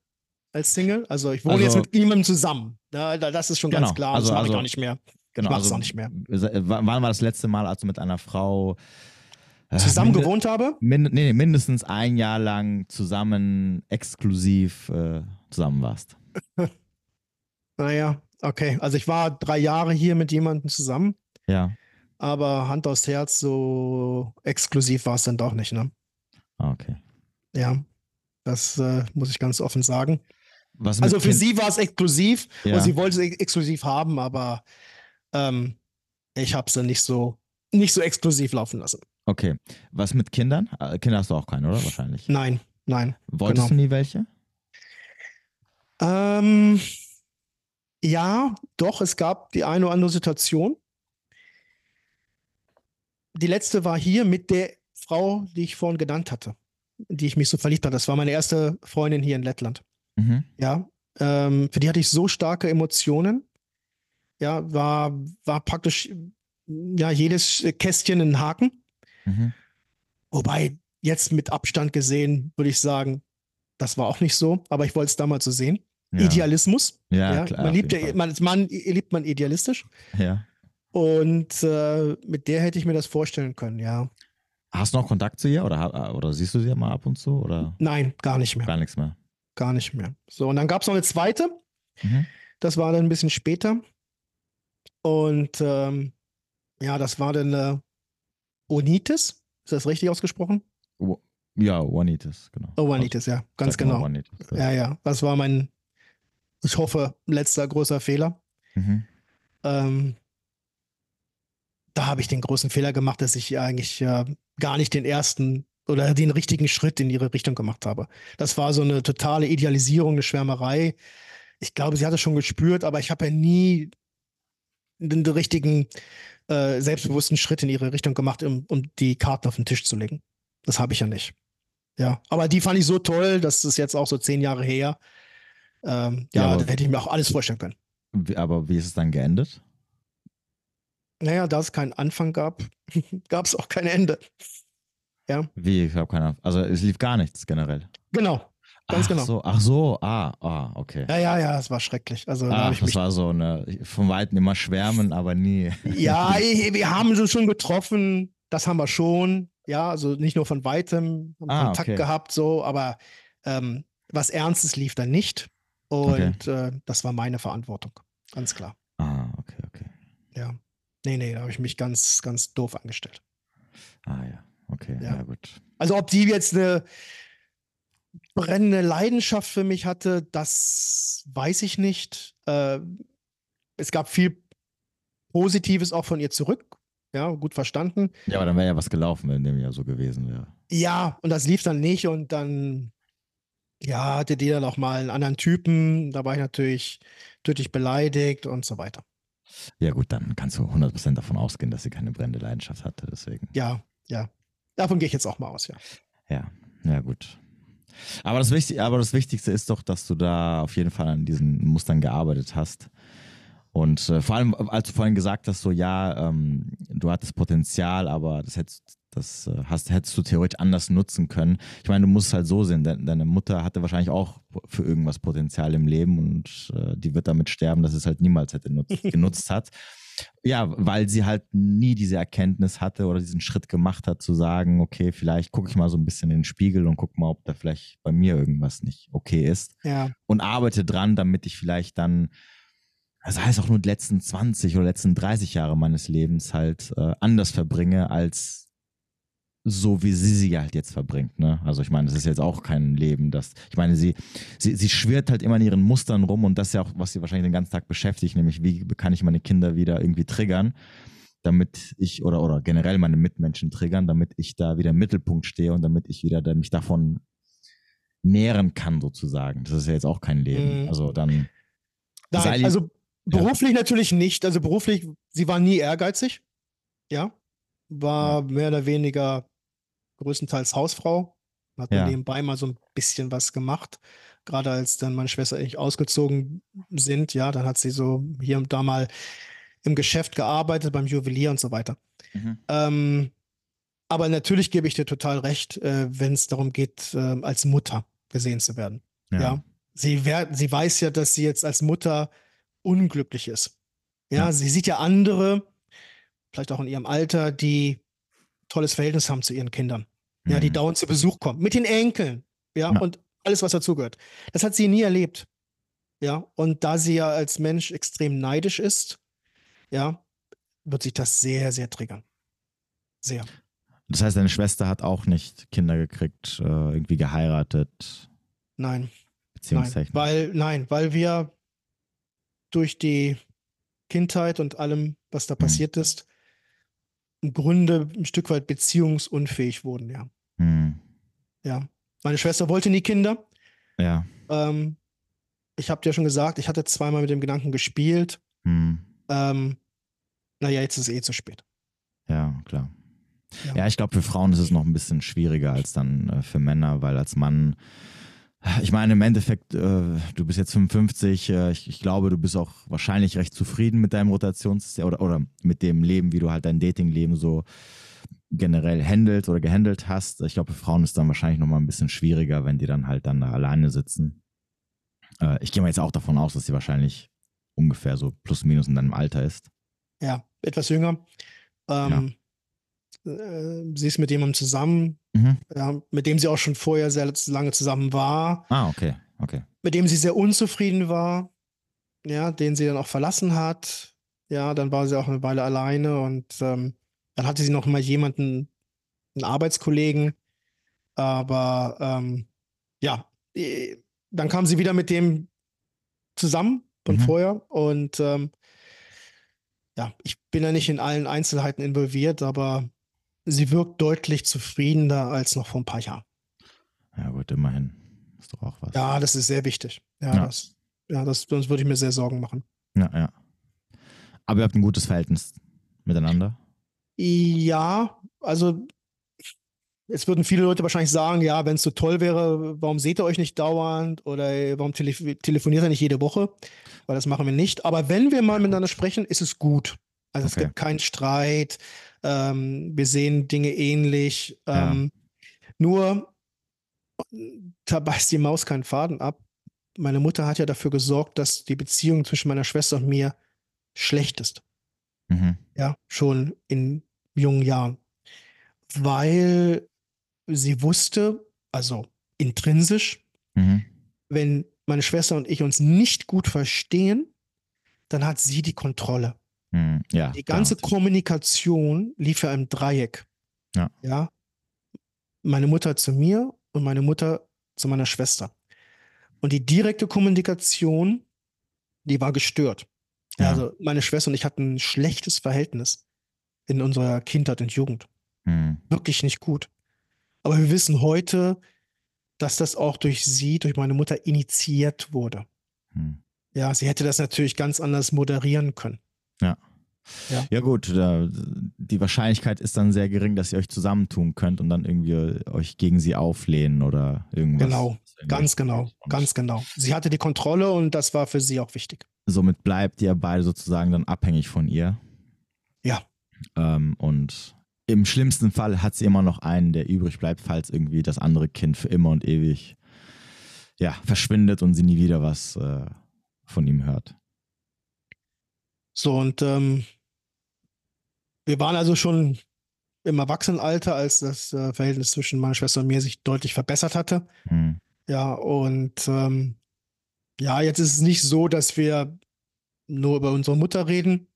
als Single. Also ich wohne also, jetzt mit niemandem zusammen. Das ist schon genau, ganz klar. Also, das mache also, ich auch nicht mehr. Genau, ich also, auch nicht mehr. Wann war das letzte Mal, als du mit einer Frau äh, zusammen gewohnt habe? Mind nee, mindestens ein Jahr lang zusammen, exklusiv äh, zusammen warst. naja, okay. Also ich war drei Jahre hier mit jemandem zusammen. Ja. Aber Hand aufs Herz, so exklusiv war es dann doch nicht, ne? Ah, okay. Ja, das äh, muss ich ganz offen sagen. Also für kind? sie war es exklusiv ja. und sie wollte es exklusiv haben, aber ähm, ich habe sie nicht so, nicht so exklusiv laufen lassen. Okay. Was mit Kindern? Äh, Kinder hast du auch keine, oder? Wahrscheinlich. Nein, nein. Wolltest genau. du nie welche? Ähm, Ja, doch, es gab die eine oder andere Situation. Die letzte war hier mit der Frau, die ich vorhin genannt hatte, die ich mich so verliebt hatte. Das war meine erste Freundin hier in Lettland. Mhm. Ja, ähm, für die hatte ich so starke Emotionen. Ja, war, war praktisch ja jedes Kästchen ein Haken. Mhm. Wobei jetzt mit Abstand gesehen würde ich sagen, das war auch nicht so, aber ich wollte es damals so sehen. Ja. Idealismus. Ja, Ja, klar. man liebt ja, man, Mann liebt man idealistisch. ja. Und äh, mit der hätte ich mir das vorstellen können, ja. Hast du noch Kontakt zu ihr oder, oder siehst du sie mal ab und zu oder Nein, gar nicht mehr. gar nichts mehr? Gar nicht mehr. So, und dann gab es noch eine zweite, Mhm. das war dann ein bisschen später. Und ähm, ja, das war dann äh, Onitis. Ist das richtig ausgesprochen? Ja, Juanitas, genau. Oh, Onitis, ja, ganz genau. Juanitas. Ja, ja. Das war mein, ich hoffe, letzter großer Fehler. Mhm. Ähm, da habe ich den großen Fehler gemacht, dass ich eigentlich äh, gar nicht den ersten oder den richtigen Schritt in ihre Richtung gemacht habe. Das war so eine totale Idealisierung, eine Schwärmerei. Ich glaube, sie hat es schon gespürt, aber ich habe ja nie den, den richtigen, äh, selbstbewussten Schritt in ihre Richtung gemacht, um, um die Karten auf den Tisch zu legen. Das habe ich ja nicht. Ja, aber die fand ich so toll, das ist jetzt auch so zehn Jahre her. Ähm, Ja, ja, da hätte ich mir auch alles vorstellen können. Aber wie ist es dann geendet? Naja, da es keinen Anfang gab, gab es auch kein Ende. Wie? Ich habe keine Ahnung. Also es lief gar nichts generell. Genau. Ganz ach genau. So, ach so, ah, ah, okay. Ja, ja, ja, es war schrecklich. Also Ach, habe ich das mich. war so eine, von Weitem immer schwärmen, aber nie. Ja, wir haben uns schon getroffen, das haben wir schon. Ja, also nicht nur von weitem, haben Ah, Kontakt okay. gehabt, so, aber ähm, was Ernstes lief dann nicht. Und äh, das war meine Verantwortung. Ganz klar. Ah, okay, okay. Ja. Nee, nee, da habe ich mich ganz, ganz doof angestellt. Ah ja, okay, ja, Ja. gut. Also ob die jetzt eine brennende Leidenschaft für mich hatte, das weiß ich nicht. Äh, es gab viel Positives auch von ihr zurück. Ja, gut verstanden. Ja, aber dann wäre ja was gelaufen, wenn dem ja so gewesen wäre. Ja, und das lief dann nicht und dann, ja, hatte die dann auch mal einen anderen Typen. Da war ich natürlich tödlich beleidigt und so weiter. Ja, gut, dann kannst du 100% davon ausgehen, dass sie keine brennende Leidenschaft hatte, deswegen. Ja, ja. Davon gehe ich jetzt auch mal aus, ja. Ja, ja, gut. Aber das, Wichtig, aber das Wichtigste ist doch, dass du da auf jeden Fall an diesen Mustern gearbeitet hast. Und äh, vor allem, als du vorhin gesagt hast, so ja, ähm, du hattest Potenzial, aber das hättest, das äh, hast, hättest du theoretisch anders nutzen können. Ich meine, du musst es halt so sehen, de deine Mutter hatte wahrscheinlich auch für irgendwas Potenzial im Leben und äh, die wird damit sterben, dass es halt niemals hätte nutz genutzt hat. Ja, weil sie halt nie diese Erkenntnis hatte oder diesen Schritt gemacht hat, zu sagen, okay, vielleicht gucke ich mal so ein bisschen in den Spiegel und gucke mal, ob da vielleicht bei mir irgendwas nicht okay ist. Ja, und arbeite dran, damit ich vielleicht dann, das heißt auch nur die letzten 20 oder letzten 30 Jahre meines Lebens halt äh, anders verbringe, als so wie sie sie halt jetzt verbringt. Ne? Also ich meine, das ist jetzt auch kein Leben, das, ich meine, sie, sie, sie schwirrt halt immer in ihren Mustern rum und das ist ja auch, was sie wahrscheinlich den ganzen Tag beschäftigt, nämlich wie kann ich meine Kinder wieder irgendwie triggern, damit ich oder, oder generell meine Mitmenschen triggern, damit ich da wieder im Mittelpunkt stehe und damit ich wieder da, mich davon nähren kann sozusagen. Das ist ja jetzt auch kein Leben. Mhm. Also dann Nein, also beruflich natürlich nicht. Also beruflich, sie war nie ehrgeizig. Ja. War mehr oder weniger größtenteils Hausfrau. Hat Ja. nebenbei mal so ein bisschen was gemacht. Gerade als dann meine Schwester und ich ausgezogen sind, ja, dann hat sie so hier und da mal im Geschäft gearbeitet, beim Juwelier und so weiter. Mhm. Ähm, aber natürlich gebe ich dir total recht, äh, wenn es darum geht, äh, als Mutter gesehen zu werden. Ja. Sie, wer, sie weiß ja, dass sie jetzt als Mutter unglücklich ist. Ja, Ja. sie sieht ja andere, vielleicht auch in ihrem Alter, die tolles Verhältnis haben zu ihren Kindern. Ja, die Mhm. dauernd zu Besuch kommen. Mit den Enkeln. Ja, Ja. und alles, was dazugehört. Das hat sie nie erlebt. Ja, und da sie ja als Mensch extrem neidisch ist, ja, wird sich das sehr, sehr triggern. Sehr. Das heißt, deine Schwester hat auch nicht Kinder gekriegt, äh, irgendwie geheiratet, Nein. Nein, beziehungstechnisch. weil, nein, weil wir durch die Kindheit und allem, was da Mhm. passiert ist, im Grunde ein Stück weit beziehungsunfähig wurden, ja. Hm. Ja. Meine Schwester wollte nie Kinder. Ja. Ähm, ich habe dir schon gesagt, ich hatte zweimal mit dem Gedanken gespielt. Hm. Ähm, naja, jetzt ist es eh zu spät. Ja, klar. Ja, ja ich glaube, für Frauen ist es noch ein bisschen schwieriger als dann äh, für Männer, weil als Mann, ich meine, im Endeffekt, äh, du bist jetzt 55, äh, ich, ich, glaube, du bist auch wahrscheinlich recht zufrieden mit deinem Rotationssystem oder, oder mit dem Leben, wie du halt dein Datingleben so generell handelt oder gehandelt hast. Ich glaube, für Frauen ist dann wahrscheinlich nochmal ein bisschen schwieriger, wenn die dann halt dann da alleine sitzen. Äh, ich gehe mal jetzt auch davon aus, dass sie wahrscheinlich ungefähr so plus minus in deinem Alter ist. Ja, etwas jünger. Ähm, ja. äh, sie ist mit jemandem zusammen, mhm. ja, mit dem sie auch schon vorher sehr lange zusammen war. Ah, okay, okay. Mit dem sie sehr unzufrieden war, ja, den sie dann auch verlassen hat. Ja, dann war sie auch eine Weile alleine und ähm, dann hatte sie noch mal jemanden, einen Arbeitskollegen. Aber ähm, ja, äh, dann kam sie wieder mit dem zusammen von mhm. vorher und ähm, ja, ich bin ja nicht in allen Einzelheiten involviert, aber sie wirkt deutlich zufriedener als noch vor ein paar Jahren. Ja, gut, immerhin. Ist doch auch was. Ja, das ist sehr wichtig. Ja, ja. das, ja das, sonst würde ich mir sehr Sorgen machen. Ja, ja. Aber ihr habt ein gutes Verhältnis miteinander? Ja, also Jetzt würden viele Leute wahrscheinlich sagen, ja, wenn es so toll wäre, warum seht ihr euch nicht dauernd oder warum tele telefoniert ihr nicht jede Woche? Weil das machen wir nicht. Aber wenn wir mal miteinander sprechen, ist es gut. Also okay. es gibt keinen Streit. Ähm, wir sehen Dinge ähnlich. Ähm, ja. Nur, da beißt die Maus keinen Faden ab. Meine Mutter hat ja dafür gesorgt, dass die Beziehung zwischen meiner Schwester und mir schlecht ist. Mhm. Ja, schon in jungen Jahren. Weil sie wusste, also intrinsisch, mhm. wenn meine Schwester und ich uns nicht gut verstehen, dann hat sie die Kontrolle. Mhm. Ja, die ganze klar. Kommunikation lief ja im Dreieck. Ja. ja. Meine Mutter zu mir und meine Mutter zu meiner Schwester. Und die direkte Kommunikation, die war gestört. Ja. Also meine Schwester und ich hatten ein schlechtes Verhältnis in unserer Kindheit und Jugend. Mhm. Wirklich nicht gut. Aber wir wissen heute, dass das auch durch sie, durch meine Mutter initiiert wurde. Hm. Ja, sie hätte das natürlich ganz anders moderieren können. Ja. Ja. ja, gut, die Wahrscheinlichkeit ist dann sehr gering, dass ihr euch zusammentun könnt und dann irgendwie euch gegen sie auflehnen oder irgendwas. Genau, ganz genau, ganz genau. Sie hatte die Kontrolle und das war für sie auch wichtig. Somit bleibt ihr beide sozusagen dann abhängig von ihr. Ja. Ähm, und im schlimmsten Fall hat sie immer noch einen, der übrig bleibt, falls irgendwie das andere Kind für immer und ewig ja, verschwindet und sie nie wieder was äh, von ihm hört. So, und ähm, wir waren also schon im Erwachsenenalter, als das äh, Verhältnis zwischen meiner Schwester und mir sich deutlich verbessert hatte. Hm. Ja, und ähm, ja, jetzt ist es nicht so, dass wir nur über unsere Mutter reden.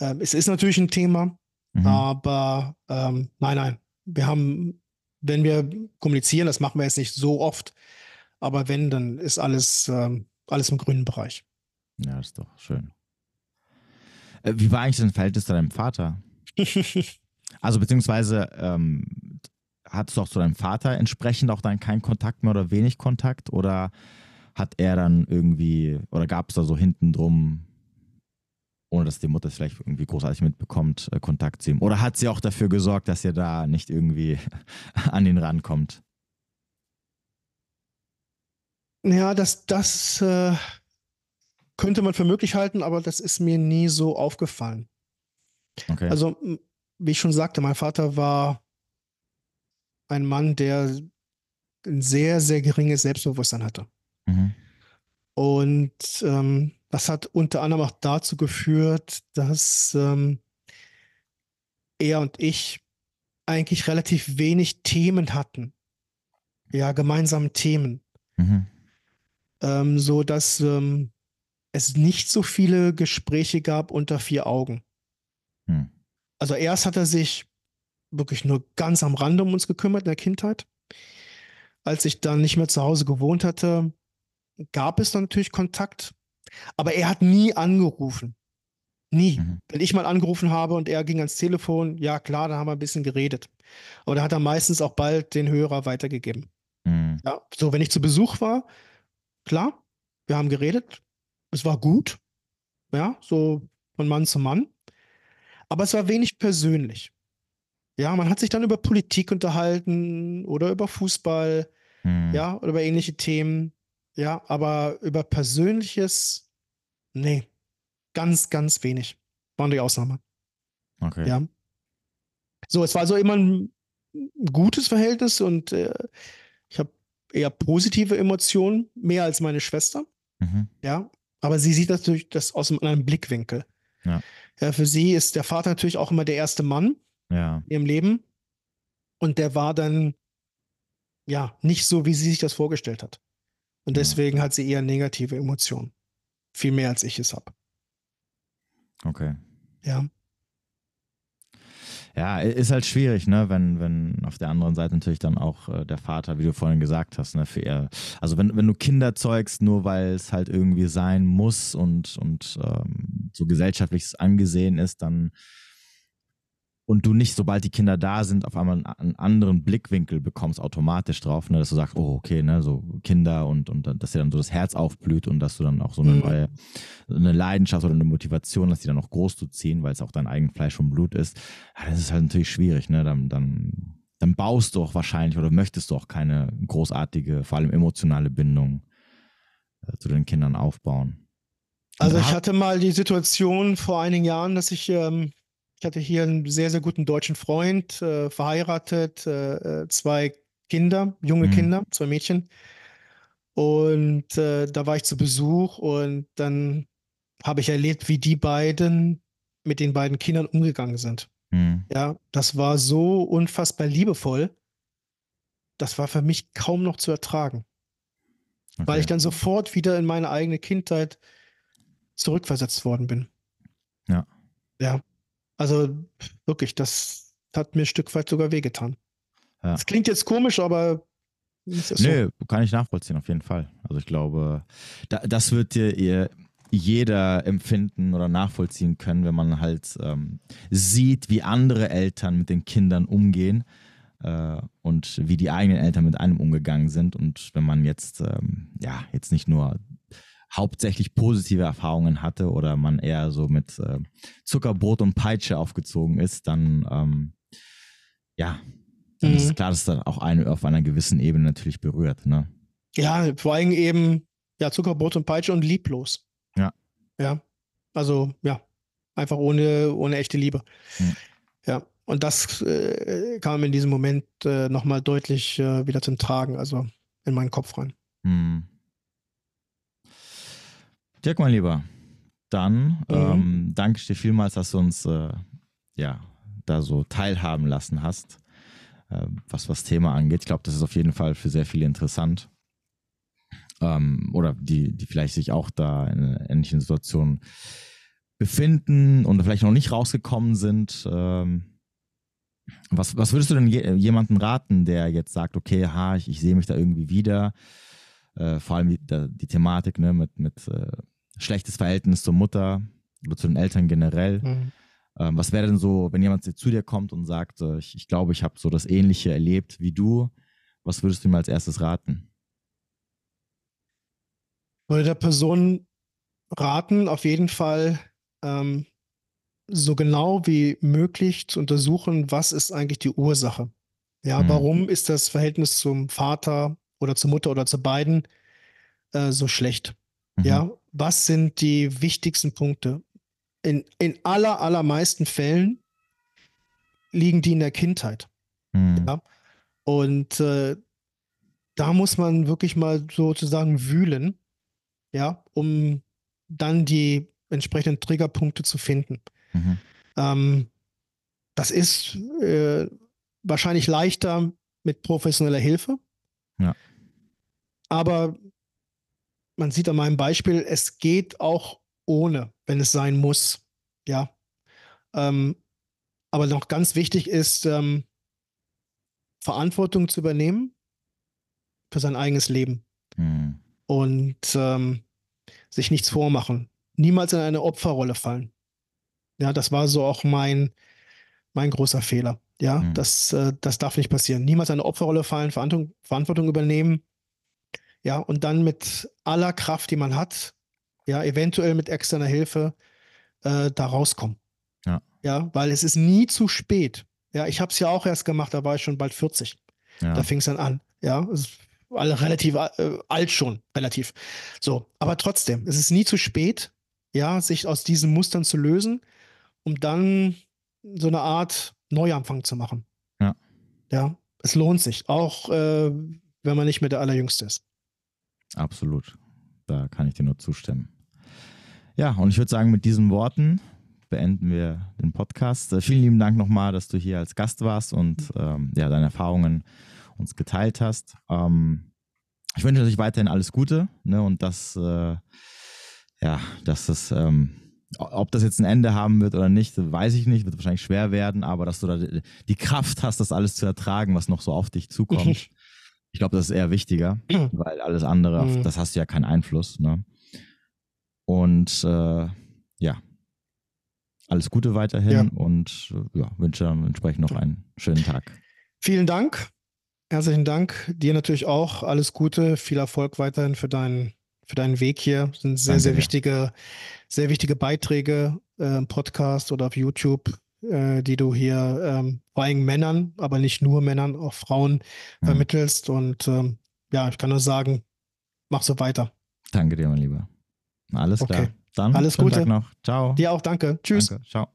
Ähm, es ist natürlich ein Thema, Mhm. Aber ähm, nein, nein. Wir haben, wenn wir kommunizieren, das machen wir jetzt nicht so oft, aber wenn, dann ist alles, ähm, alles im grünen Bereich. Ja, ist doch schön. Äh, wie war eigentlich dein Verhältnis zu deinem Vater? also beziehungsweise ähm, hattest du auch zu deinem Vater entsprechend auch dann keinen Kontakt mehr oder wenig Kontakt oder hat er dann irgendwie oder gab es da so hinten drum ohne dass die Mutter es vielleicht irgendwie großartig mitbekommt, äh, Kontakt zu ihm? Oder hat sie auch dafür gesorgt, dass ihr da nicht irgendwie an ihn rankommt? Ja, das, das äh, könnte man für möglich halten, aber das ist mir nie so aufgefallen. Okay. Also, wie ich schon sagte, mein Vater war ein Mann, der ein sehr, sehr geringes Selbstbewusstsein hatte. Mhm. Und ähm, das hat unter anderem auch dazu geführt, dass ähm, er und ich eigentlich relativ wenig Themen hatten. Ja, gemeinsame Themen. Mhm. Ähm, so dass ähm, es nicht so viele Gespräche gab unter vier Augen. Mhm. Also erst hat er sich wirklich nur ganz am Rande um uns gekümmert in der Kindheit. Als ich dann nicht mehr zu Hause gewohnt hatte, gab es dann natürlich Kontakt aber er hat nie angerufen. Nie. Mhm. Wenn ich mal angerufen habe und er ging ans Telefon, ja klar, da haben wir ein bisschen geredet. Aber da hat er meistens auch bald den Hörer weitergegeben. Mhm. Ja, so, wenn ich zu Besuch war, klar, Wir haben geredet. Es war gut. Ja, so von Mann zu Mann. Aber es war wenig persönlich. Ja, man hat sich dann über Politik unterhalten oder über Fußball, hm. ja, oder über ähnliche Themen. Ja, aber über Persönliches, nee, ganz, ganz wenig. Waren die Ausnahme. Okay. Ja. So, es war also immer ein gutes Verhältnis und äh, ich habe eher positive Emotionen, mehr als meine Schwester. Mhm. Ja, aber sie sieht natürlich das aus einem Blickwinkel. Ja. ja. Für sie ist der Vater natürlich auch immer der erste Mann ja. in ihrem Leben. Und der war dann ja nicht so, wie sie sich das vorgestellt hat. Und deswegen ja. hat sie eher negative Emotionen. Viel mehr als ich es habe. Okay. Ja. Ja, ist halt schwierig, ne, wenn, wenn auf der anderen Seite natürlich dann auch äh, der Vater, wie du vorhin gesagt hast, ne, für eher, also wenn, wenn du Kinder zeugst, nur weil es halt irgendwie sein muss und, und ähm, so gesellschaftlich angesehen ist, dann und du nicht, sobald die Kinder da sind, auf einmal einen anderen Blickwinkel bekommst automatisch drauf, ne, dass du sagst, oh, okay, ne, so Kinder und, und dass dir dann so das Herz aufblüht und dass du dann auch so eine mhm. neue, eine Leidenschaft oder eine Motivation hast, die dann auch groß zu ziehen, weil es auch dein eigen Fleisch und Blut ist, ja, das ist halt natürlich schwierig, ne, dann, dann, dann baust du auch wahrscheinlich oder möchtest du auch keine großartige, vor allem emotionale Bindung äh, zu den Kindern aufbauen. Also ich hatte mal die Situation vor einigen Jahren, dass ich ähm, ich hatte hier einen sehr, sehr guten deutschen Freund, äh, verheiratet, äh, äh zwei Kinder, junge mhm. Kinder, zwei Mädchen. Und äh, da war ich zu Besuch und dann habe ich erlebt, wie die beiden mit den beiden Kindern umgegangen sind. Mhm. Ja, das war so unfassbar liebevoll. Das war für mich kaum noch zu ertragen. Okay. Weil ich dann sofort wieder in meine eigene Kindheit zurückversetzt worden bin. Ja. Ja. Also wirklich, das hat mir ein Stück weit sogar wehgetan. Ja. Das klingt jetzt komisch, aber. Ist Nö, so. kann ich nachvollziehen, auf jeden Fall. Also ich glaube, da, das wird dir jeder empfinden oder nachvollziehen können, wenn man halt ähm, sieht, wie andere Eltern mit den Kindern umgehen äh, und wie die eigenen Eltern mit einem umgegangen sind. Und wenn man jetzt, ähm, ja, jetzt nicht nur hauptsächlich positive Erfahrungen hatte oder man eher so mit äh, Zuckerbrot und Peitsche aufgezogen ist, dann ähm, ja, dann mhm. ist klar, dass das auch eine auf einer gewissen Ebene natürlich berührt. Ne? Ja, vor allem eben ja, Zuckerbrot und Peitsche und lieblos. Ja. Ja. Also ja, einfach ohne, ohne echte Liebe. Mhm. Ja. Und das äh, kam in diesem Moment äh, nochmal deutlich äh, wieder zum Tragen, also in meinen Kopf rein. Mhm. Dirk, mein Lieber, dann mhm. ähm, danke ich dir vielmals, dass du uns äh, ja, da so teilhaben lassen hast, äh, was das Thema angeht. Ich glaube, das ist auf jeden Fall für sehr viele interessant. Ähm, oder die, die vielleicht sich auch da in einer ähnlichen Situation befinden und vielleicht noch nicht rausgekommen sind. Ähm, was, was würdest du denn je, jemandem raten, der jetzt sagt, okay, ha, ich, ich sehe mich da irgendwie wieder? Äh, vor allem die, die Thematik ne, mit, mit äh, schlechtes Verhältnis zur Mutter oder zu den Eltern generell. Mhm. Ähm, was wäre denn so, wenn jemand zu dir kommt und sagt, äh, ich, ich glaube, ich habe so das Ähnliche erlebt wie du, was würdest du ihm als erstes raten? Würde der Person raten, auf jeden Fall ähm, so genau wie möglich zu untersuchen, was ist eigentlich die Ursache. Ja, mhm. warum ist das Verhältnis zum Vater oder zur Mutter oder zu beiden äh, so schlecht? Mhm. Ja, was sind die wichtigsten Punkte? In, in aller, allermeisten Fällen liegen die in der Kindheit. Mhm. Ja? Und äh, da muss man wirklich mal sozusagen wühlen, ja, um dann die entsprechenden Triggerpunkte zu finden. Mhm. Ähm, das ist äh, wahrscheinlich leichter mit professioneller Hilfe. Ja. Aber man sieht an meinem Beispiel, es geht auch ohne, wenn es sein muss. Ja. Ähm, aber noch ganz wichtig ist, ähm, Verantwortung zu übernehmen für sein eigenes Leben. Mhm. Und ähm, sich nichts vormachen. Niemals in eine Opferrolle fallen. Ja, das war so auch mein, mein großer Fehler. Ja, mhm. das, äh, das darf nicht passieren. Niemals eine Opferrolle fallen, Verantwortung, Verantwortung übernehmen Ja, und dann mit aller Kraft, die man hat, ja, eventuell mit externer Hilfe, äh, da rauskommen. Ja. Ja, weil es ist nie zu spät. Ja, ich habe es ja auch erst gemacht, da war ich schon bald 40. Ja. Da fing es dann an. Ja, alle relativ äh, alt schon, relativ. So, aber trotzdem, es ist nie zu spät, ja, sich aus diesen Mustern zu lösen, um dann so eine Art Neuanfang zu machen. Ja. Ja, es lohnt sich, auch äh, wenn man nicht mehr der Allerjüngste ist. Absolut. Da kann ich dir nur zustimmen. Ja, und ich würde sagen, mit diesen Worten beenden wir den Podcast. Äh, vielen lieben Dank nochmal, dass du hier als Gast warst und ähm, ja, deine Erfahrungen uns geteilt hast. Ähm, ich wünsche natürlich weiterhin alles Gute ne, und dass, äh, ja, dass das, ähm, ob das jetzt ein Ende haben wird oder nicht, weiß ich nicht, wird wahrscheinlich schwer werden, aber dass du da die Kraft hast, das alles zu ertragen, was noch so auf dich zukommt. Ich glaube, das ist eher wichtiger, weil alles andere, auf, Mhm. das hast du ja keinen Einfluss. Ne? Und äh, ja, alles Gute weiterhin Ja. und äh, ja, wünsche dann entsprechend noch einen schönen Tag. Vielen Dank. Herzlichen Dank. Dir natürlich auch alles Gute, viel Erfolg weiterhin für deinen, für deinen Weg hier. Das sind sehr, Danke sehr wichtige, sehr wichtige Beiträge äh, im Podcast oder auf YouTube, äh, die du hier ähm, vor allem Männern, aber nicht nur Männern, auch Frauen Mhm. vermittelst. Und ähm, ja, ich kann nur sagen, mach so weiter. Danke dir, mein Lieber. Alles klar. Okay. Dann Alles Gute. Tag noch. Ciao. Dir auch danke. Tschüss. Danke. Ciao.